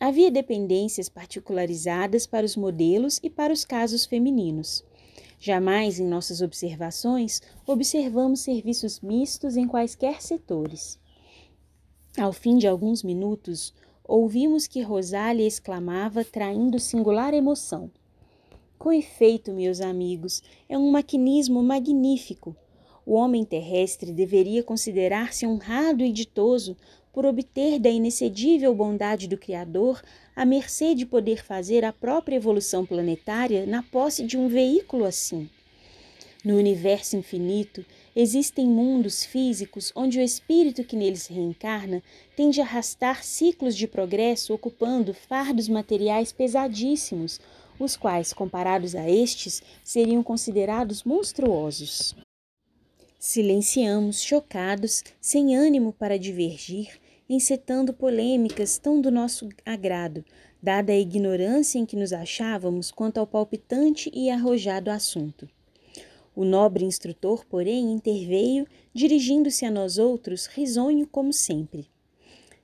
Speaker 1: Havia dependências particularizadas para os modelos e para os casos femininos. Jamais em nossas observações observamos serviços mistos em quaisquer setores. Ao fim de alguns minutos, ouvimos que Rosália exclamava, traindo singular emoção. Com efeito, meus amigos, é um maquinismo magnífico. O homem terrestre deveria considerar-se honrado e ditoso por obter da inexcedível bondade do Criador a mercê de poder fazer a própria evolução planetária na posse de um veículo assim. No universo infinito, existem mundos físicos onde o espírito que neles reencarna tende a arrastar ciclos de progresso ocupando fardos materiais pesadíssimos, os quais, comparados a estes, seriam considerados monstruosos. Silenciamos, chocados, sem ânimo para divergir, encetando polêmicas tão do nosso agrado, dada a ignorância em que nos achávamos quanto ao palpitante e arrojado assunto. O nobre instrutor, porém, interveio, dirigindo-se a nós outros, risonho como sempre.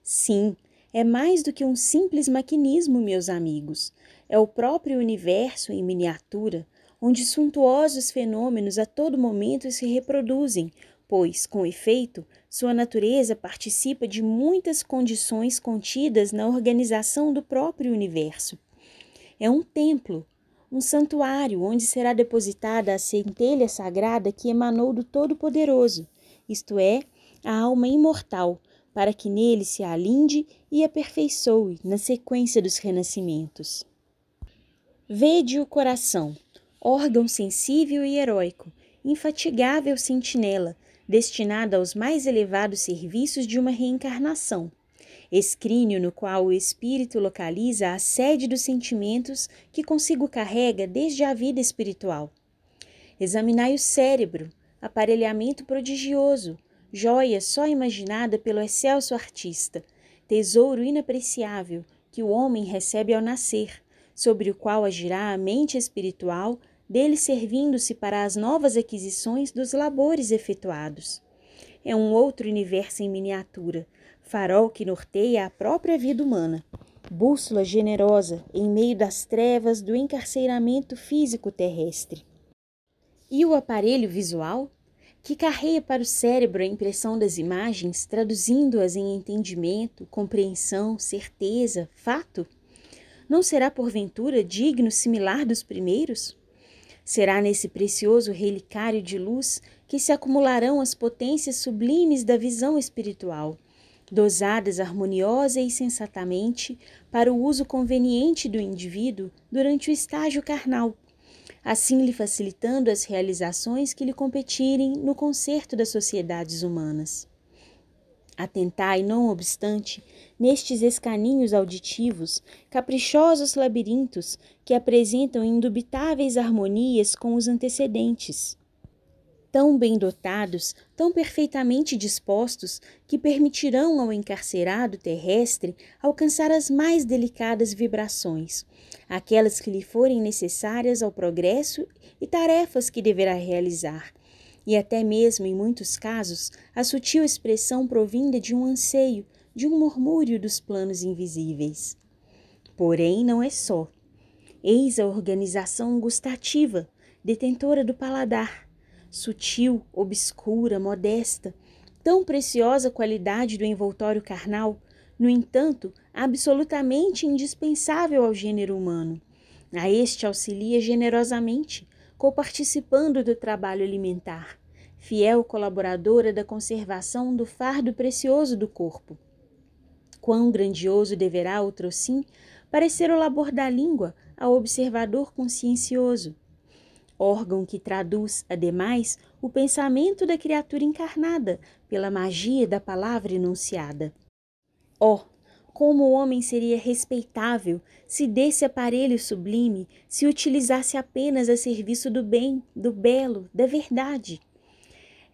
Speaker 1: Sim, é mais do que um simples maquinismo, meus amigos. É o próprio universo em miniatura, onde suntuosos fenômenos a todo momento se reproduzem, pois, com efeito, sua natureza participa de muitas condições contidas na organização do próprio universo. É um templo, um santuário onde será depositada a centelha sagrada que emanou do Todo-Poderoso, isto é, a alma imortal, para que nele se alinde e aperfeiçoe na sequência dos renascimentos. Vede o coração, órgão sensível e heróico, infatigável sentinela, destinada aos mais elevados serviços de uma reencarnação. Escrínio no qual o espírito localiza a sede dos sentimentos que consigo carrega desde a vida espiritual. Examinai o cérebro, aparelhamento prodigioso, joia só imaginada pelo excelso artista, tesouro inapreciável que o homem recebe ao nascer, sobre o qual agirá a mente espiritual, dele servindo-se para as novas aquisições dos labores efetuados. É um outro universo em miniatura, farol que norteia a própria vida humana, bússola generosa em meio das trevas do encarceiramento físico terrestre. E o aparelho visual? Que carreia para o cérebro a impressão das imagens, traduzindo-as em entendimento, compreensão, certeza, fato? Não será porventura digno similar dos primeiros? Será nesse precioso relicário de luz que se acumularão as potências sublimes da visão espiritual, dosadas harmoniosa e sensatamente para o uso conveniente do indivíduo durante o estágio carnal assim lhe facilitando as realizações que lhe competirem no concerto das sociedades humanas. Atentai, não obstante, nestes escaninhos auditivos, caprichosos labirintos que apresentam indubitáveis harmonias com os antecedentes tão bem dotados, tão perfeitamente dispostos, que permitirão ao encarcerado terrestre alcançar as mais delicadas vibrações, aquelas que lhe forem necessárias ao progresso e tarefas que deverá realizar, e até mesmo, em muitos casos, a sutil expressão provinda de um anseio, de um murmúrio dos planos invisíveis. Porém, não é só. Eis a organização gustativa, detentora do paladar, sutil, obscura, modesta, tão preciosa qualidade do envoltório carnal, no entanto, absolutamente indispensável ao gênero humano. A este auxilia generosamente, coparticipando do trabalho alimentar, fiel colaboradora da conservação do fardo precioso do corpo. Quão grandioso deverá, outrossim, parecer o labor da língua ao observador consciencioso órgão que traduz, ademais, o pensamento da criatura encarnada pela magia da palavra enunciada. Oh, como o homem seria respeitável se desse aparelho sublime se utilizasse apenas a serviço do bem, do belo, da verdade.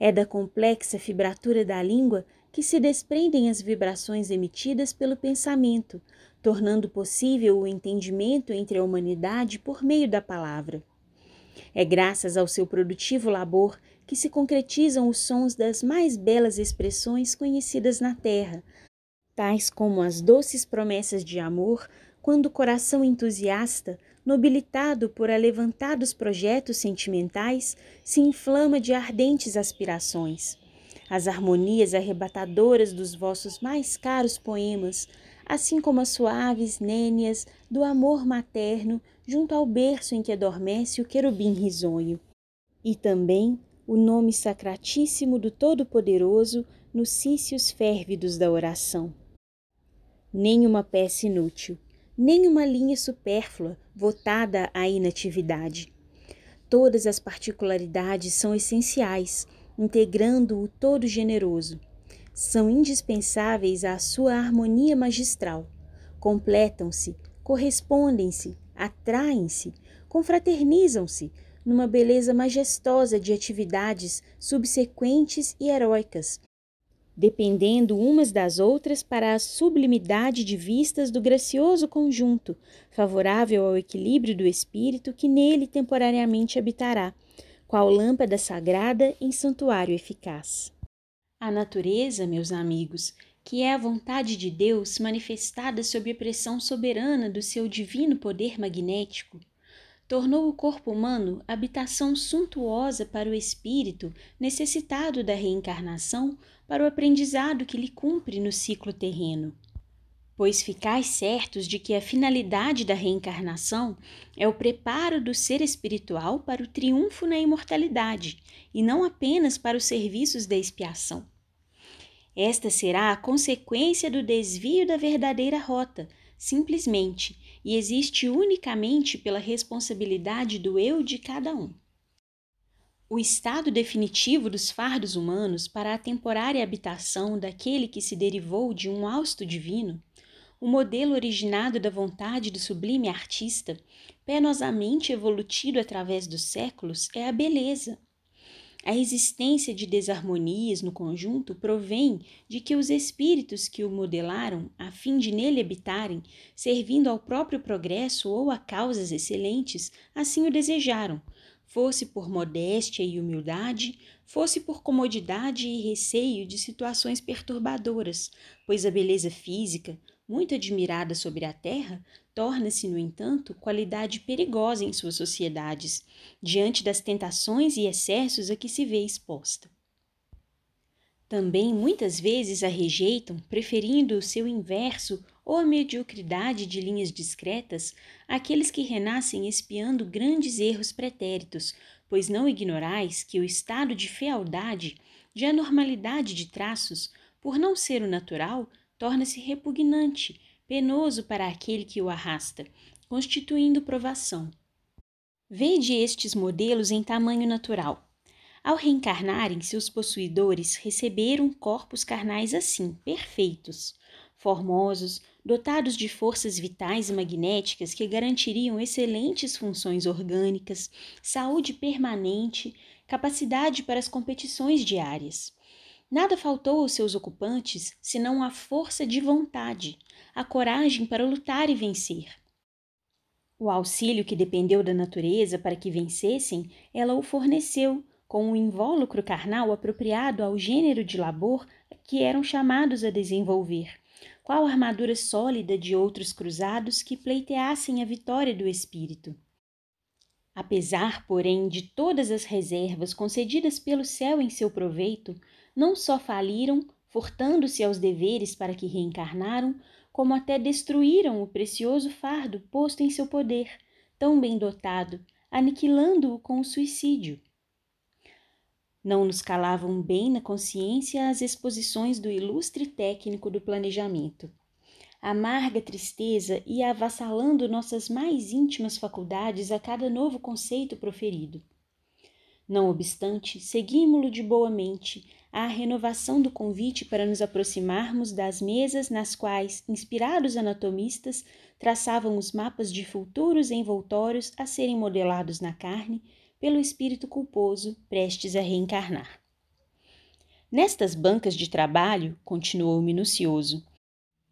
Speaker 1: É da complexa fibratura da língua que se desprendem as vibrações emitidas pelo pensamento, tornando possível o entendimento entre a humanidade por meio da palavra. É graças ao seu produtivo labor que se concretizam os sons das mais belas expressões conhecidas na terra, tais como as doces promessas de amor, quando o coração entusiasta, nobilitado por alevantados projetos sentimentais, se inflama de ardentes aspirações. As harmonias arrebatadoras dos vossos mais caros poemas, assim como as suaves nênias do amor materno junto ao berço em que adormece o querubim risonho. E também o nome sacratíssimo do Todo-Poderoso nos cícios férvidos da oração. Nem uma peça inútil, nem uma linha supérflua votada à inatividade. Todas as particularidades são essenciais, integrando o todo generoso são indispensáveis à sua harmonia magistral. Completam-se, correspondem-se, atraem-se, confraternizam-se numa beleza majestosa de atividades subsequentes e heróicas, dependendo umas das outras para a sublimidade de vistas do gracioso conjunto, favorável ao equilíbrio do espírito que nele temporariamente habitará, qual lâmpada sagrada em santuário eficaz. A natureza, meus amigos, que é a vontade de Deus manifestada sob a pressão soberana do seu divino poder magnético, tornou o corpo humano habitação suntuosa para o espírito necessitado da reencarnação para o aprendizado que lhe cumpre no ciclo terreno. Pois ficais certos de que a finalidade da reencarnação é o preparo do ser espiritual para o triunfo na imortalidade, e não apenas para os serviços da expiação. Esta será a consequência do desvio da verdadeira rota, simplesmente, e existe unicamente pela responsabilidade do eu de cada um. O estado definitivo dos fardos humanos para a temporária habitação daquele que se derivou de um hausto divino, o modelo originado da vontade do sublime artista, penosamente evolutido através dos séculos, é a beleza. A existência de desarmonias no conjunto provém de que os espíritos que o modelaram, a fim de nele habitarem, servindo ao próprio progresso ou a causas excelentes, assim o desejaram, fosse por modéstia e humildade, fosse por comodidade e receio de situações perturbadoras, pois a beleza física, muito admirada sobre a terra, torna-se, no entanto, qualidade perigosa em suas sociedades, diante das tentações e excessos a que se vê exposta. Também muitas vezes a rejeitam, preferindo o seu inverso ou a mediocridade de linhas discretas àqueles que renascem espiando grandes erros pretéritos, pois não ignorais que o estado de fealdade, de anormalidade de traços, por não ser o natural, torna-se repugnante, penoso para aquele que o arrasta, constituindo provação. Vede estes modelos em tamanho natural. Ao reencarnarem, seus possuidores receberam corpos carnais assim, perfeitos, formosos, dotados de forças vitais e magnéticas que garantiriam excelentes funções orgânicas, saúde permanente, capacidade para as competições diárias. Nada faltou aos seus ocupantes senão a força de vontade, a coragem para lutar e vencer. O auxílio que dependeu da natureza para que vencessem, ela o forneceu, com um invólucro carnal apropriado ao gênero de labor que eram chamados a desenvolver qual armadura sólida de outros cruzados que pleiteassem a vitória do espírito. Apesar, porém, de todas as reservas concedidas pelo céu em seu proveito, não só faliram, furtando-se aos deveres para que reencarnaram, como até destruíram o precioso fardo posto em seu poder, tão bem dotado, aniquilando-o com o suicídio. Não nos calavam bem na consciência as exposições do ilustre técnico do planejamento. Amarga tristeza ia avassalando nossas mais íntimas faculdades a cada novo conceito proferido. Não obstante, seguímo-lo de boa mente à renovação do convite para nos aproximarmos das mesas nas quais, inspirados anatomistas, traçavam os mapas de futuros envoltórios a serem modelados na carne pelo espírito culposo prestes a reencarnar. Nestas bancas de trabalho, continuou o minucioso,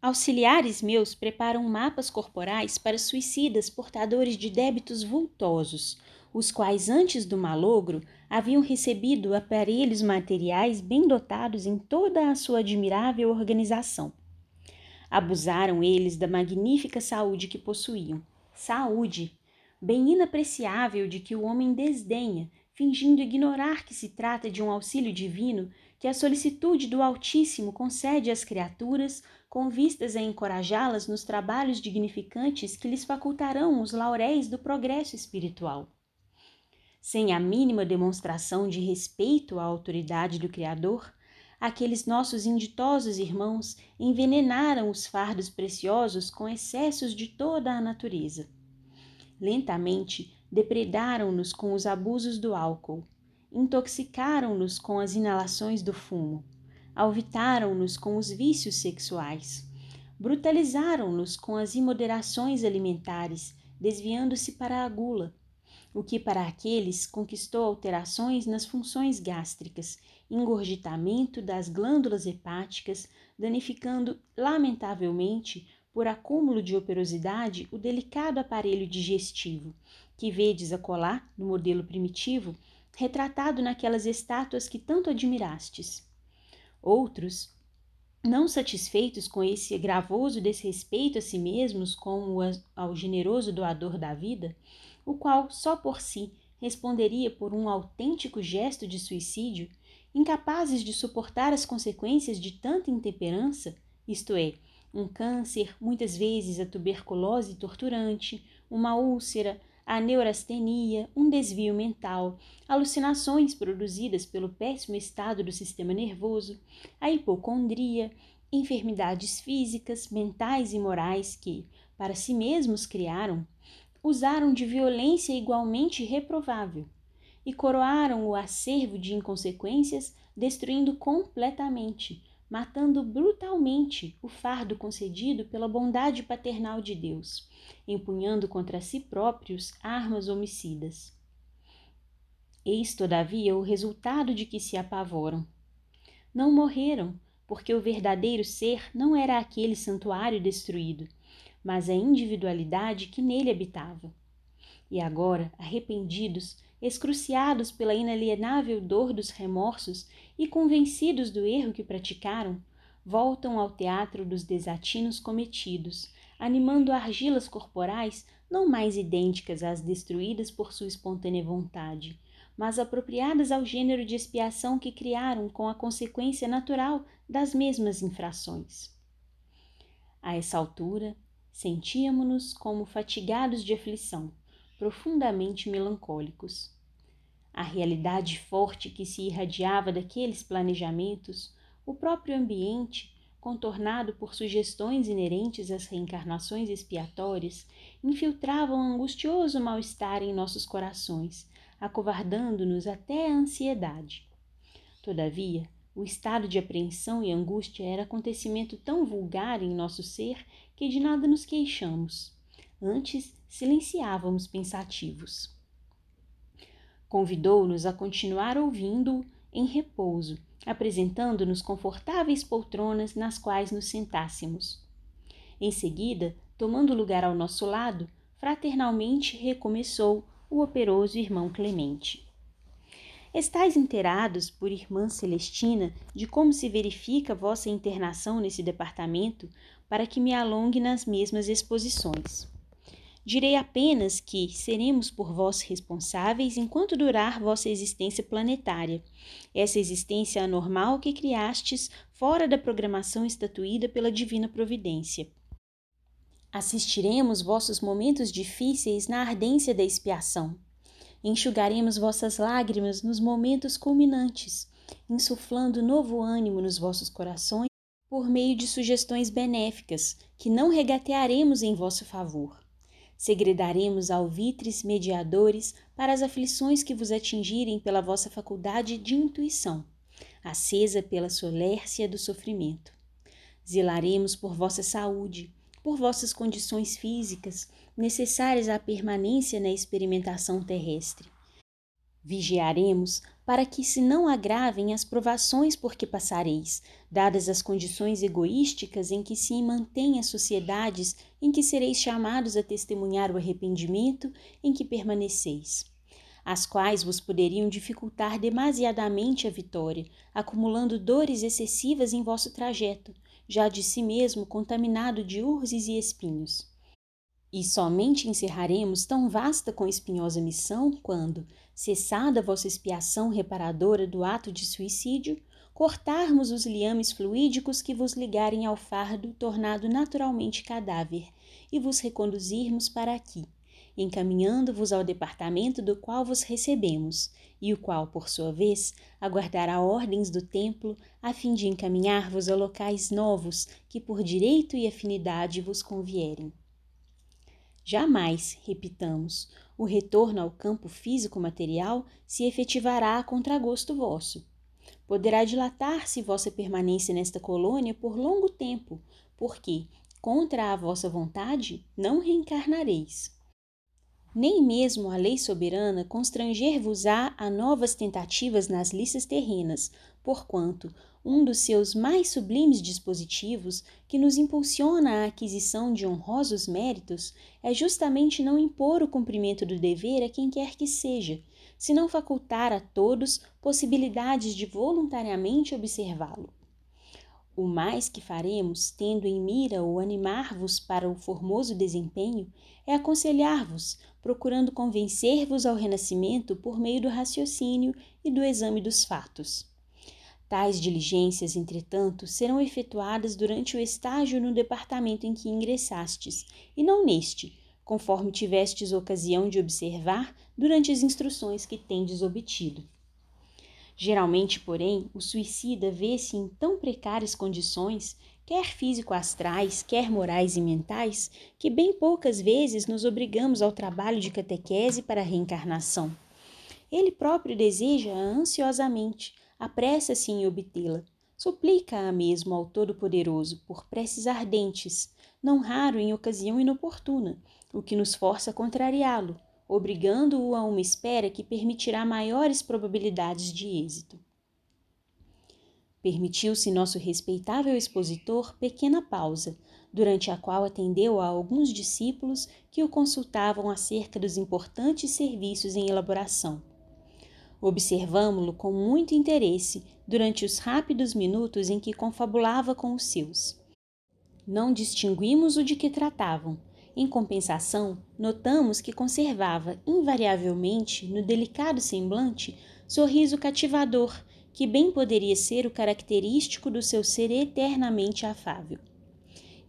Speaker 1: auxiliares meus preparam mapas corporais para suicidas portadores de débitos vultosos, os quais antes do malogro haviam recebido aparelhos materiais bem dotados em toda a sua admirável organização. Abusaram eles da magnífica saúde que possuíam. Saúde, bem inapreciável de que o homem desdenha, fingindo ignorar que se trata de um auxílio divino que a solicitude do Altíssimo concede às criaturas com vistas a encorajá-las nos trabalhos dignificantes que lhes facultarão os lauréis do progresso espiritual. Sem a mínima demonstração de respeito à autoridade do Criador, aqueles nossos inditosos irmãos envenenaram os fardos preciosos com excessos de toda a natureza Lentamente, depredaram-nos com os abusos do álcool, intoxicaram-nos com as inalações do fumo, alvitaram-nos com os vícios sexuais, brutalizaram-nos com as imoderações alimentares, desviando-se para a gula, o que para aqueles conquistou alterações nas funções gástricas, engorgitamento das glândulas hepáticas, danificando lamentavelmente por acúmulo de operosidade, o delicado aparelho digestivo, que vedes acolá no modelo primitivo, retratado naquelas estátuas que tanto admirastes. Outros, não satisfeitos com esse gravoso desrespeito a si mesmos como ao generoso doador da vida, o qual só por si responderia por um autêntico gesto de suicídio, incapazes de suportar as consequências de tanta intemperança, isto é, um câncer, muitas vezes a tuberculose torturante, uma úlcera, a neurastenia, um desvio mental, alucinações produzidas pelo péssimo estado do sistema nervoso, a hipocondria, enfermidades físicas, mentais e morais que, para si mesmos criaram, usaram de violência igualmente reprovável. e coroaram o acervo de inconsequências, destruindo completamente, matando brutalmente o fardo concedido pela bondade paternal de Deus, empunhando contra si próprios armas homicidas. Eis, todavia, o resultado de que se apavoram. Não morreram, porque o verdadeiro ser não era aquele santuário destruído, mas a individualidade que nele habitava. E agora, arrependidos, excruciados pela inalienável dor dos remorsos e convencidos do erro que praticaram, voltam ao teatro dos desatinos cometidos, animando argilas corporais não mais idênticas às destruídas por sua espontânea vontade, mas apropriadas ao gênero de expiação que criaram com a consequência natural das mesmas infrações. A essa altura, sentíamos-nos como fatigados de aflição, profundamente melancólicos. A realidade forte que se irradiava daqueles planejamentos, o próprio ambiente, contornado por sugestões inerentes às reencarnações expiatórias, infiltrava um angustioso mal-estar em nossos corações, acovardando-nos até a ansiedade. Todavia, o estado de apreensão e angústia era acontecimento tão vulgar em nosso ser que de nada nos queixamos. Antes, silenciávamos pensativos. Convidou-nos a continuar ouvindo em repouso, apresentando-nos confortáveis poltronas nas quais nos sentássemos. Em seguida, tomando lugar ao nosso lado, fraternalmente recomeçou o operoso irmão Clemente. Estais inteirados, por irmã Celestina, de como se verifica vossa internação nesse departamento, para que me alongue nas mesmas exposições. Direi apenas que seremos por vós responsáveis enquanto durar vossa existência planetária, essa existência anormal que criastes fora da programação estatuída pela divina providência. Assistiremos vossos momentos difíceis na ardência da expiação. Enxugaremos vossas lágrimas nos momentos culminantes, insuflando novo ânimo nos vossos corações por meio de sugestões benéficas que não regatearemos em vosso favor segredaremos alvitres mediadores para as aflições que vos atingirem pela vossa faculdade de intuição, acesa pela solércia do sofrimento. Zelaremos por vossa saúde, por vossas condições físicas necessárias à permanência na experimentação terrestre. Vigiaremos para que se não agravem as provações por que passareis, dadas as condições egoísticas em que se mantêm as sociedades em que sereis chamados a testemunhar o arrependimento em que permaneceis, as quais vos poderiam dificultar demasiadamente a vitória, acumulando dores excessivas em vosso trajeto, já de si mesmo contaminado de urzes e espinhos. E somente encerraremos tão vasta com espinhosa missão quando, cessada vossa expiação reparadora do ato de suicídio, cortarmos os liames fluídicos que vos ligarem ao fardo tornado naturalmente cadáver e vos reconduzirmos para aqui, encaminhando-vos ao departamento do qual vos recebemos, e o qual, por sua vez, aguardará ordens do templo a fim de encaminhar-vos a locais novos que por direito e afinidade vos convierem. Jamais, repitamos, o retorno ao campo físico-material se efetivará a contragosto vosso. Poderá dilatar-se vossa permanência nesta colônia por longo tempo, porque, contra a vossa vontade, não reencarnareis. Nem mesmo a lei soberana constranger-vos-á a novas tentativas nas listas terrenas, porquanto um dos seus mais sublimes dispositivos, que nos impulsiona à aquisição de honrosos méritos, é justamente não impor o cumprimento do dever a quem quer que seja, senão facultar a todos possibilidades de voluntariamente observá-lo. O mais que faremos, tendo em mira o animar-vos para o formoso desempenho, é aconselhar-vos, procurando convencer-vos ao renascimento por meio do raciocínio e do exame dos fatos. Tais diligências, entretanto, serão efetuadas durante o estágio no departamento em que ingressastes, e não neste, conforme tivestes ocasião de observar durante as instruções que tendes obtido. Geralmente, porém, o suicida vê-se em tão precárias condições, quer físico-astrais, quer morais e mentais, que bem poucas vezes nos obrigamos ao trabalho de catequese para a reencarnação Ele próprio deseja-a ansiosamente, apressa-se em obtê-la. Suplica-a mesmo ao Todo-Poderoso por preces ardentes, não raro em ocasião inoportuna, o que nos força a contrariá-lo, obrigando-o a uma espera que permitirá maiores probabilidades de êxito. Permitiu-se nosso respeitável expositor pequena pausa, durante a qual atendeu a alguns discípulos que o consultavam acerca dos importantes serviços em elaboração. Observamo-lo com muito interesse durante os rápidos minutos em que confabulava com os seus. Não distinguimos o de que tratavam. Em compensação, notamos que conservava invariavelmente no delicado semblante sorriso cativador, que bem poderia ser o característico do seu ser eternamente afável.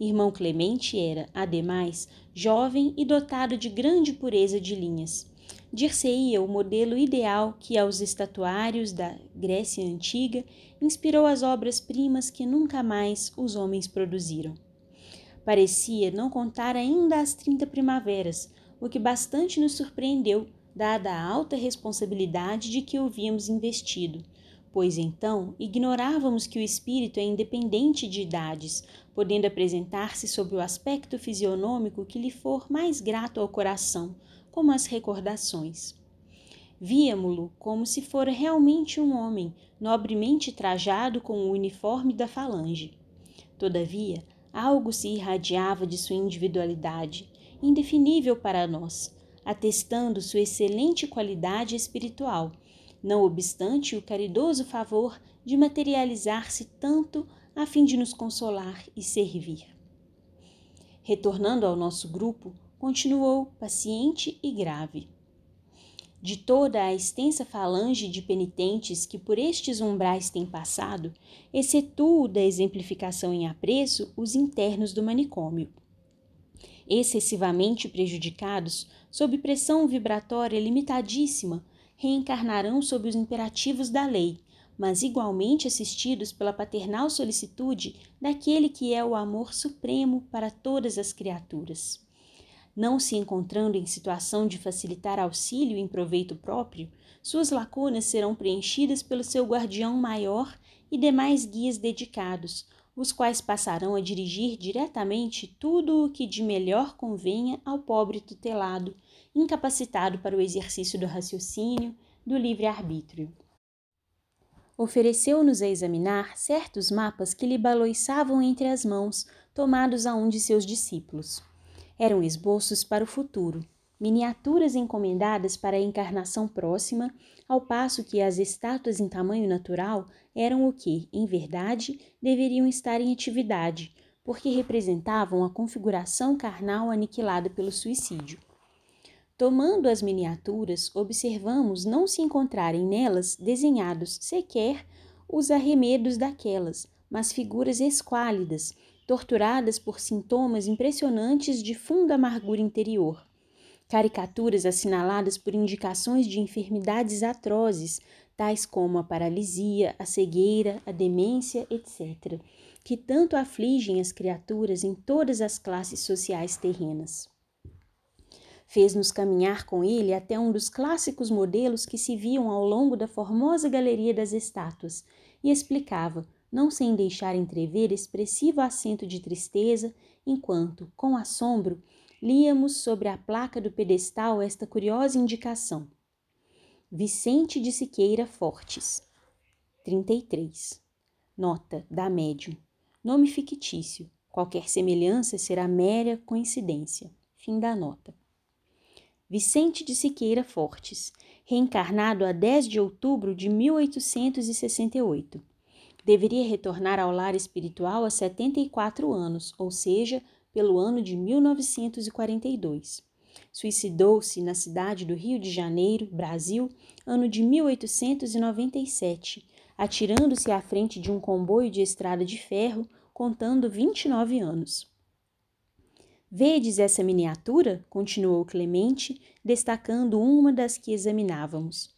Speaker 1: Irmão Clemente era, ademais, jovem e dotado de grande pureza de linhas. Dir-se-ia o modelo ideal que aos estatuários da Grécia Antiga inspirou as obras-primas que nunca mais os homens produziram. Parecia não contar ainda as trinta primaveras, o que bastante nos surpreendeu, dada a alta responsabilidade de que o víamos investido, pois então ignorávamos que o espírito é independente de idades, podendo apresentar-se sob o aspecto fisionômico que lhe for mais grato ao coração, como as recordações. Víamo-lo como se fora realmente um homem, nobremente trajado com o uniforme da falange. Todavia, algo se irradiava de sua individualidade, indefinível para nós, atestando sua excelente qualidade espiritual não obstante o caridoso favor de materializar-se tanto a fim de nos consolar e servir. Retornando ao nosso grupo, continuou paciente e grave. De toda a extensa falange de penitentes que por estes umbrais têm passado, excetuo da exemplificação em apreço os internos do manicômio. Excessivamente prejudicados, sob pressão vibratória limitadíssima, reencarnarão sob os imperativos da lei, mas igualmente assistidos pela paternal solicitude daquele que é o amor supremo para todas as criaturas. Não se encontrando em situação de facilitar auxílio em proveito próprio, suas lacunas serão preenchidas pelo seu guardião maior e demais guias dedicados, os quais passarão a dirigir diretamente tudo o que de melhor convenha ao pobre tutelado, incapacitado para o exercício do raciocínio, do livre-arbítrio. Ofereceu-nos a examinar certos mapas que lhe baloiçavam entre as mãos, tomados a um de seus discípulos. Eram esboços para o futuro, miniaturas encomendadas para a encarnação próxima, ao passo que as estátuas em tamanho natural eram o que, em verdade, deveriam estar em atividade, porque representavam a configuração carnal aniquilada pelo suicídio. Tomando as miniaturas, observamos não se encontrarem nelas desenhados sequer os arremedos daquelas, mas figuras esquálidas, torturadas por sintomas impressionantes de funda amargura interior. Caricaturas assinaladas por indicações de enfermidades atrozes, tais como a paralisia, a cegueira, a demência, etc., que tanto afligem as criaturas em todas as classes sociais terrenas. Fez-nos caminhar com ele até um dos clássicos modelos que se viam ao longo da formosa galeria das estátuas e explicava, não sem deixar entrever expressivo acento de tristeza, enquanto, com assombro, líamos sobre a placa do pedestal esta curiosa indicação. Vicente de Siqueira Fortes, 33. Nota da médium. Nome fictício. Qualquer semelhança será mera coincidência. Fim da nota. Vicente de Siqueira Fortes, reencarnado a 10 de outubro de 1868. Deveria retornar ao lar espiritual a 74 anos, ou seja, pelo ano de 1942. Suicidou-se na cidade do Rio de Janeiro, Brasil, ano de 1897, atirando-se à frente de um comboio de estrada de ferro, contando 29 anos. Vedes essa miniatura? continuou Clemente, destacando uma das que examinávamos.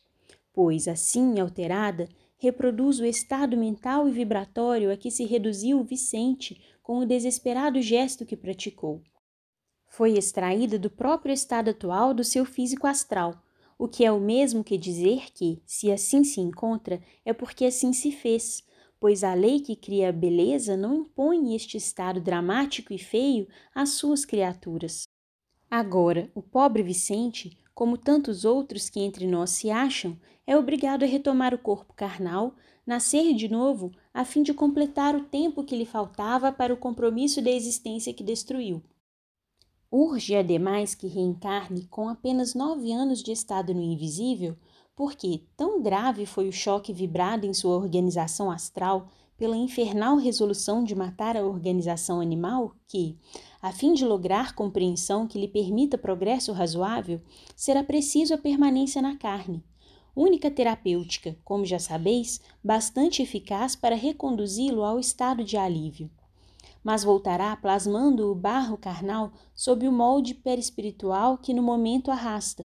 Speaker 1: Pois, assim alterada, reproduz o estado mental e vibratório a que se reduziu Vicente com o desesperado gesto que praticou. Foi extraída do próprio estado atual do seu físico astral, o que é o mesmo que dizer que, se assim se encontra, é porque assim se fez, pois a lei que cria a beleza não impõe este estado dramático e feio às suas criaturas. Agora, o pobre Vicente, como tantos outros que entre nós se acham, é obrigado a retomar o corpo carnal, nascer de novo, a fim de completar o tempo que lhe faltava para o compromisso da existência que destruiu. Urge, ademais, que reencarne com apenas nove anos de estado no invisível, porque tão grave foi o choque vibrado em sua organização astral pela infernal resolução de matar a organização animal que, a fim de lograr compreensão que lhe permita progresso razoável, será preciso a permanência na carne, única terapêutica, como já sabeis, bastante eficaz para reconduzi-lo ao estado de alívio. Mas voltará plasmando o barro carnal sob o molde perispiritual que no momento arrasta,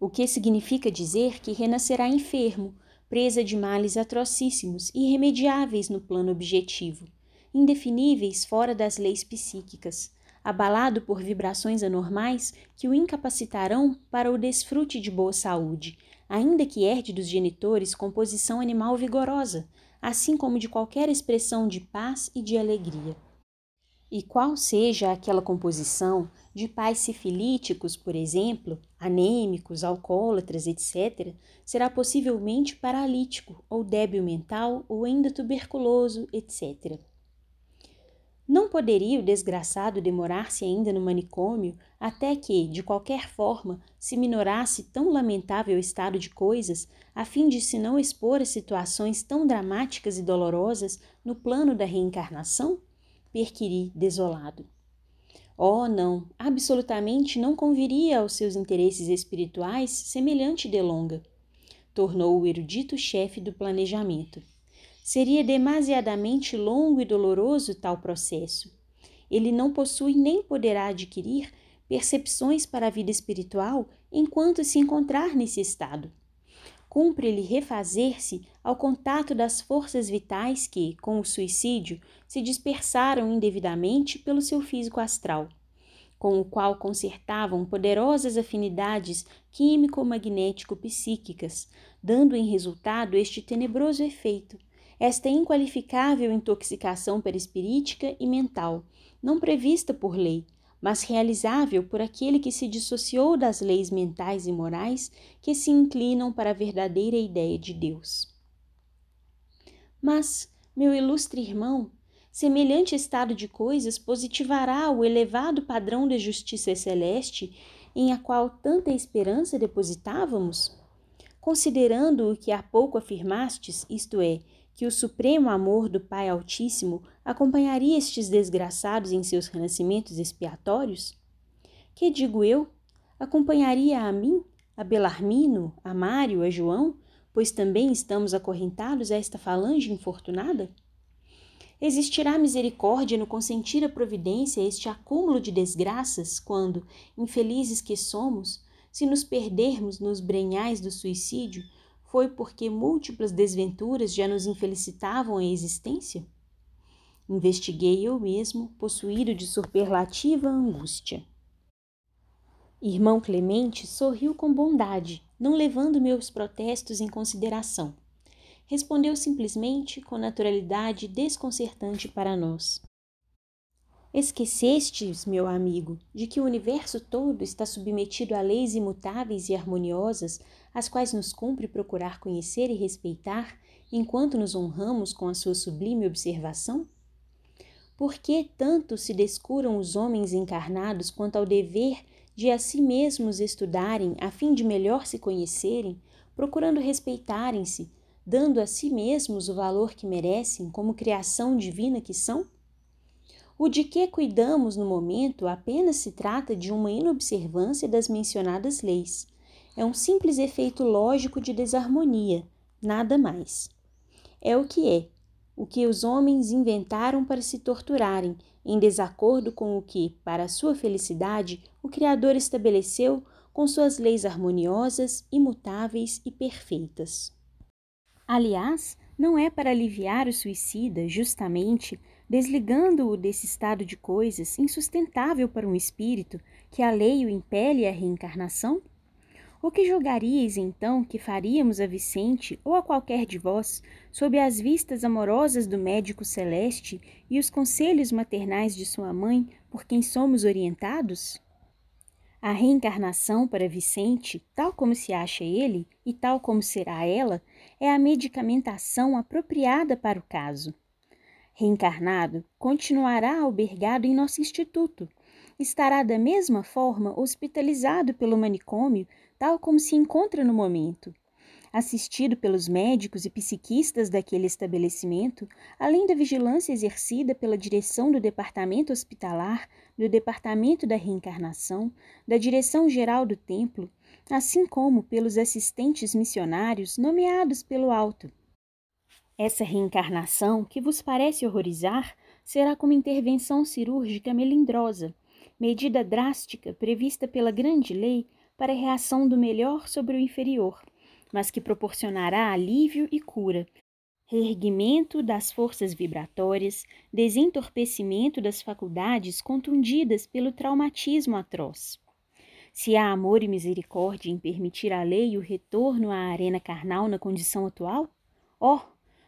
Speaker 1: o que significa dizer que renascerá enfermo, presa de males atrocíssimos, irremediáveis no plano objetivo, indefiníveis fora das leis psíquicas, abalado por vibrações anormais que o incapacitarão para o desfrute de boa saúde, ainda que herde dos genitores composição animal vigorosa, assim como de qualquer expressão de paz e de alegria. E qual seja aquela composição de pais sifilíticos, por exemplo, anêmicos, alcoólatras, etc., será possivelmente paralítico, ou débil mental, ou ainda tuberculoso, etc. Não poderia o desgraçado demorar-se ainda no manicômio até que, de qualquer forma, se minorasse tão lamentável estado de coisas, a fim de se não expor a situações tão dramáticas e dolorosas no plano da reencarnação? perquiri desolado. Oh, não, absolutamente não conviria aos seus interesses espirituais semelhante delonga, tornou o erudito chefe do planejamento. Seria demasiadamente longo e doloroso tal processo. Ele não possui nem poderá adquirir percepções para a vida espiritual enquanto se encontrar nesse estado cumpre-lhe refazer-se ao contato das forças vitais que, com o suicídio, se dispersaram indevidamente pelo seu físico astral, com o qual consertavam poderosas afinidades químico-magnético-psíquicas, dando em resultado este tenebroso efeito, esta inqualificável intoxicação perispirítica e mental, não prevista por lei, mas realizável por aquele que se dissociou das leis mentais e morais que se inclinam para a verdadeira ideia de Deus. Mas, meu ilustre irmão, semelhante estado de coisas positivará o elevado padrão de justiça celeste em a qual tanta esperança depositávamos? Considerando o que há pouco afirmastes, isto é, que o supremo amor do Pai Altíssimo acompanharia estes desgraçados em seus renascimentos expiatórios? Que digo eu? Acompanharia a mim, a Belarmino, a Mário, a João, pois também estamos acorrentados a esta falange infortunada? Existirá misericórdia no consentir a providência este acúmulo de desgraças, quando, infelizes que somos, se nos perdermos nos brenhais do suicídio, foi porque múltiplas desventuras já nos infelicitavam a existência? Investiguei eu mesmo, possuído de superlativa angústia. Irmão Clemente sorriu com bondade, não levando meus protestos em consideração. Respondeu simplesmente com naturalidade desconcertante para nós. Esquecestes, meu amigo, de que o universo todo está submetido a leis imutáveis e harmoniosas, as quais nos cumpre procurar conhecer e respeitar, enquanto nos honramos com a sua sublime observação? Por que tanto se descuram os homens encarnados quanto ao dever de a si mesmos estudarem a fim de melhor se conhecerem, procurando respeitarem-se, dando a si mesmos o valor que merecem como criação divina que são? O de que cuidamos no momento apenas se trata de uma inobservância das mencionadas leis. É um simples efeito lógico de desarmonia, nada mais. É o que é, o que os homens inventaram para se torturarem, em desacordo com o que, para sua felicidade, o Criador estabeleceu com suas leis harmoniosas, imutáveis e perfeitas. Aliás, não é para aliviar o suicida, justamente, desligando-o desse estado de coisas insustentável para um espírito, que a lei o impele à reencarnação? O que julgaríeis então que faríamos a Vicente ou a qualquer de vós, sob as vistas amorosas do médico celeste e os conselhos maternais de sua mãe, por quem somos orientados? A reencarnação para Vicente, tal como se acha ele e tal como será ela, é a medicamentação apropriada para o caso. Reencarnado, continuará albergado em nosso instituto. Estará da mesma forma hospitalizado pelo manicômio, tal como se encontra no momento assistido pelos médicos e psiquistas daquele estabelecimento, além da vigilância exercida pela direção do departamento hospitalar, do departamento da reencarnação, da direção geral do templo, assim como pelos assistentes missionários nomeados pelo alto. Essa reencarnação, que vos parece horrorizar, será como intervenção cirúrgica melindrosa, medida drástica prevista pela grande lei para a reação do melhor sobre o inferior mas que proporcionará alívio e cura, reerguimento das forças vibratórias, desentorpecimento das faculdades contundidas pelo traumatismo atroz. Se há amor e misericórdia em permitir à lei o retorno à arena carnal na condição atual, oh,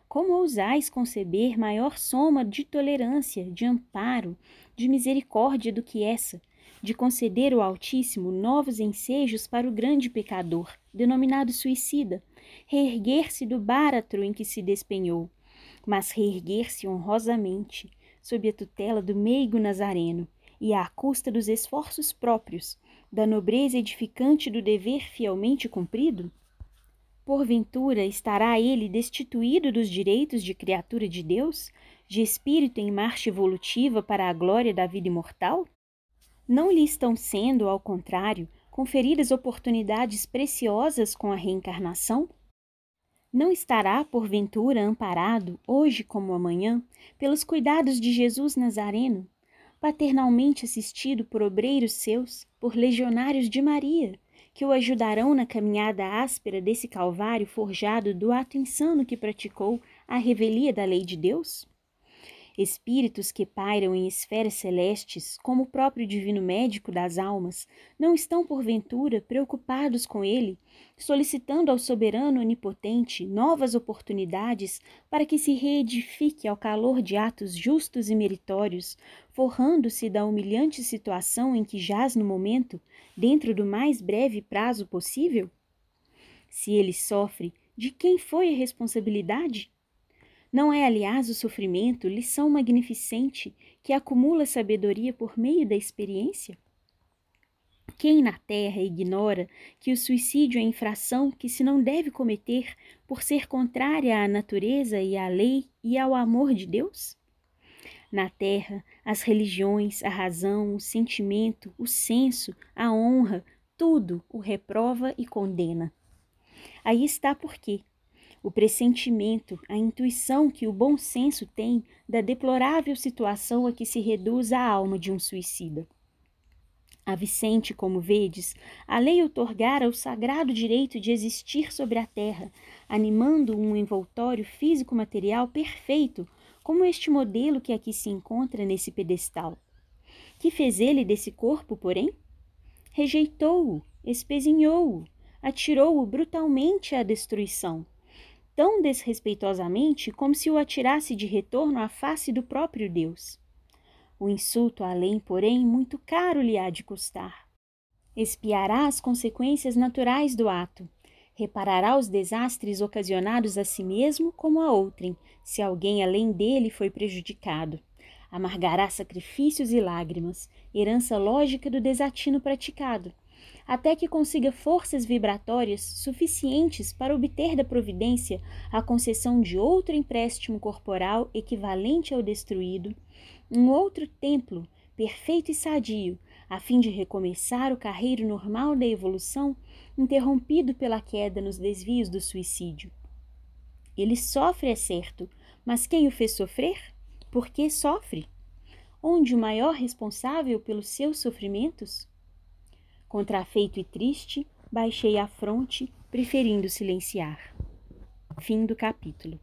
Speaker 1: como ousais conceber maior soma de tolerância, de amparo, de misericórdia do que essa, de conceder ao Altíssimo novos ensejos para o grande pecador, denominado suicida, reerguer-se do báratro em que se despenhou, mas reerguer-se honrosamente, sob a tutela do meigo nazareno e à custa dos esforços próprios, da nobreza edificante do dever fielmente cumprido? Porventura estará ele destituído dos direitos de criatura de Deus, de espírito em marcha evolutiva para a glória da vida imortal? Não lhe estão sendo, ao contrário, conferidas oportunidades preciosas com a reencarnação? Não estará, porventura, amparado, hoje como amanhã, pelos cuidados de Jesus Nazareno, paternalmente assistido por obreiros seus, por legionários de Maria, que o ajudarão na caminhada áspera desse calvário forjado do ato insano que praticou à revelia da lei de Deus? Espíritos que pairam em esferas celestes, como o próprio divino médico das almas, não estão porventura preocupados com ele, solicitando ao soberano onipotente novas oportunidades para que se reedifique ao calor de atos justos e meritórios, forrando-se da humilhante situação em que jaz no momento, dentro do mais breve prazo possível? Se ele sofre, de quem foi a responsabilidade? Não é, aliás, o sofrimento lição magnificente que acumula sabedoria por meio da experiência? Quem na terra ignora que o suicídio é infração que se não deve cometer por ser contrária à natureza e à lei e ao amor de Deus? Na terra, as religiões, a razão, o sentimento, o senso, a honra, tudo o reprova e condena. Aí está por quê o pressentimento, a intuição que o bom senso tem da deplorável situação a que se reduz a alma de um suicida. A Vicente, como vedes, a lei otorgara o sagrado direito de existir sobre a terra, animando um envoltório físico-material perfeito, como este modelo que aqui se encontra nesse pedestal. Que fez ele desse corpo, porém? Rejeitou-o, espezinhou-o, atirou-o brutalmente à destruição tão desrespeitosamente como se o atirasse de retorno à face do próprio Deus. O insulto além, porém, muito caro lhe há de custar. Espiará as consequências naturais do ato, reparará os desastres ocasionados a si mesmo como a outrem, se alguém além dele foi prejudicado. Amargará sacrifícios e lágrimas, herança lógica do desatino praticado até que consiga forças vibratórias suficientes para obter da providência a concessão de outro empréstimo corporal equivalente ao destruído, um outro templo perfeito e sadio, a fim de recomeçar o carreiro normal da evolução interrompido pela queda nos desvios do suicídio. Ele sofre, é certo, mas quem o fez sofrer? Por que sofre? Onde o maior responsável pelos seus sofrimentos? Contrafeito e triste, baixei a fronte, preferindo silenciar. Fim do capítulo.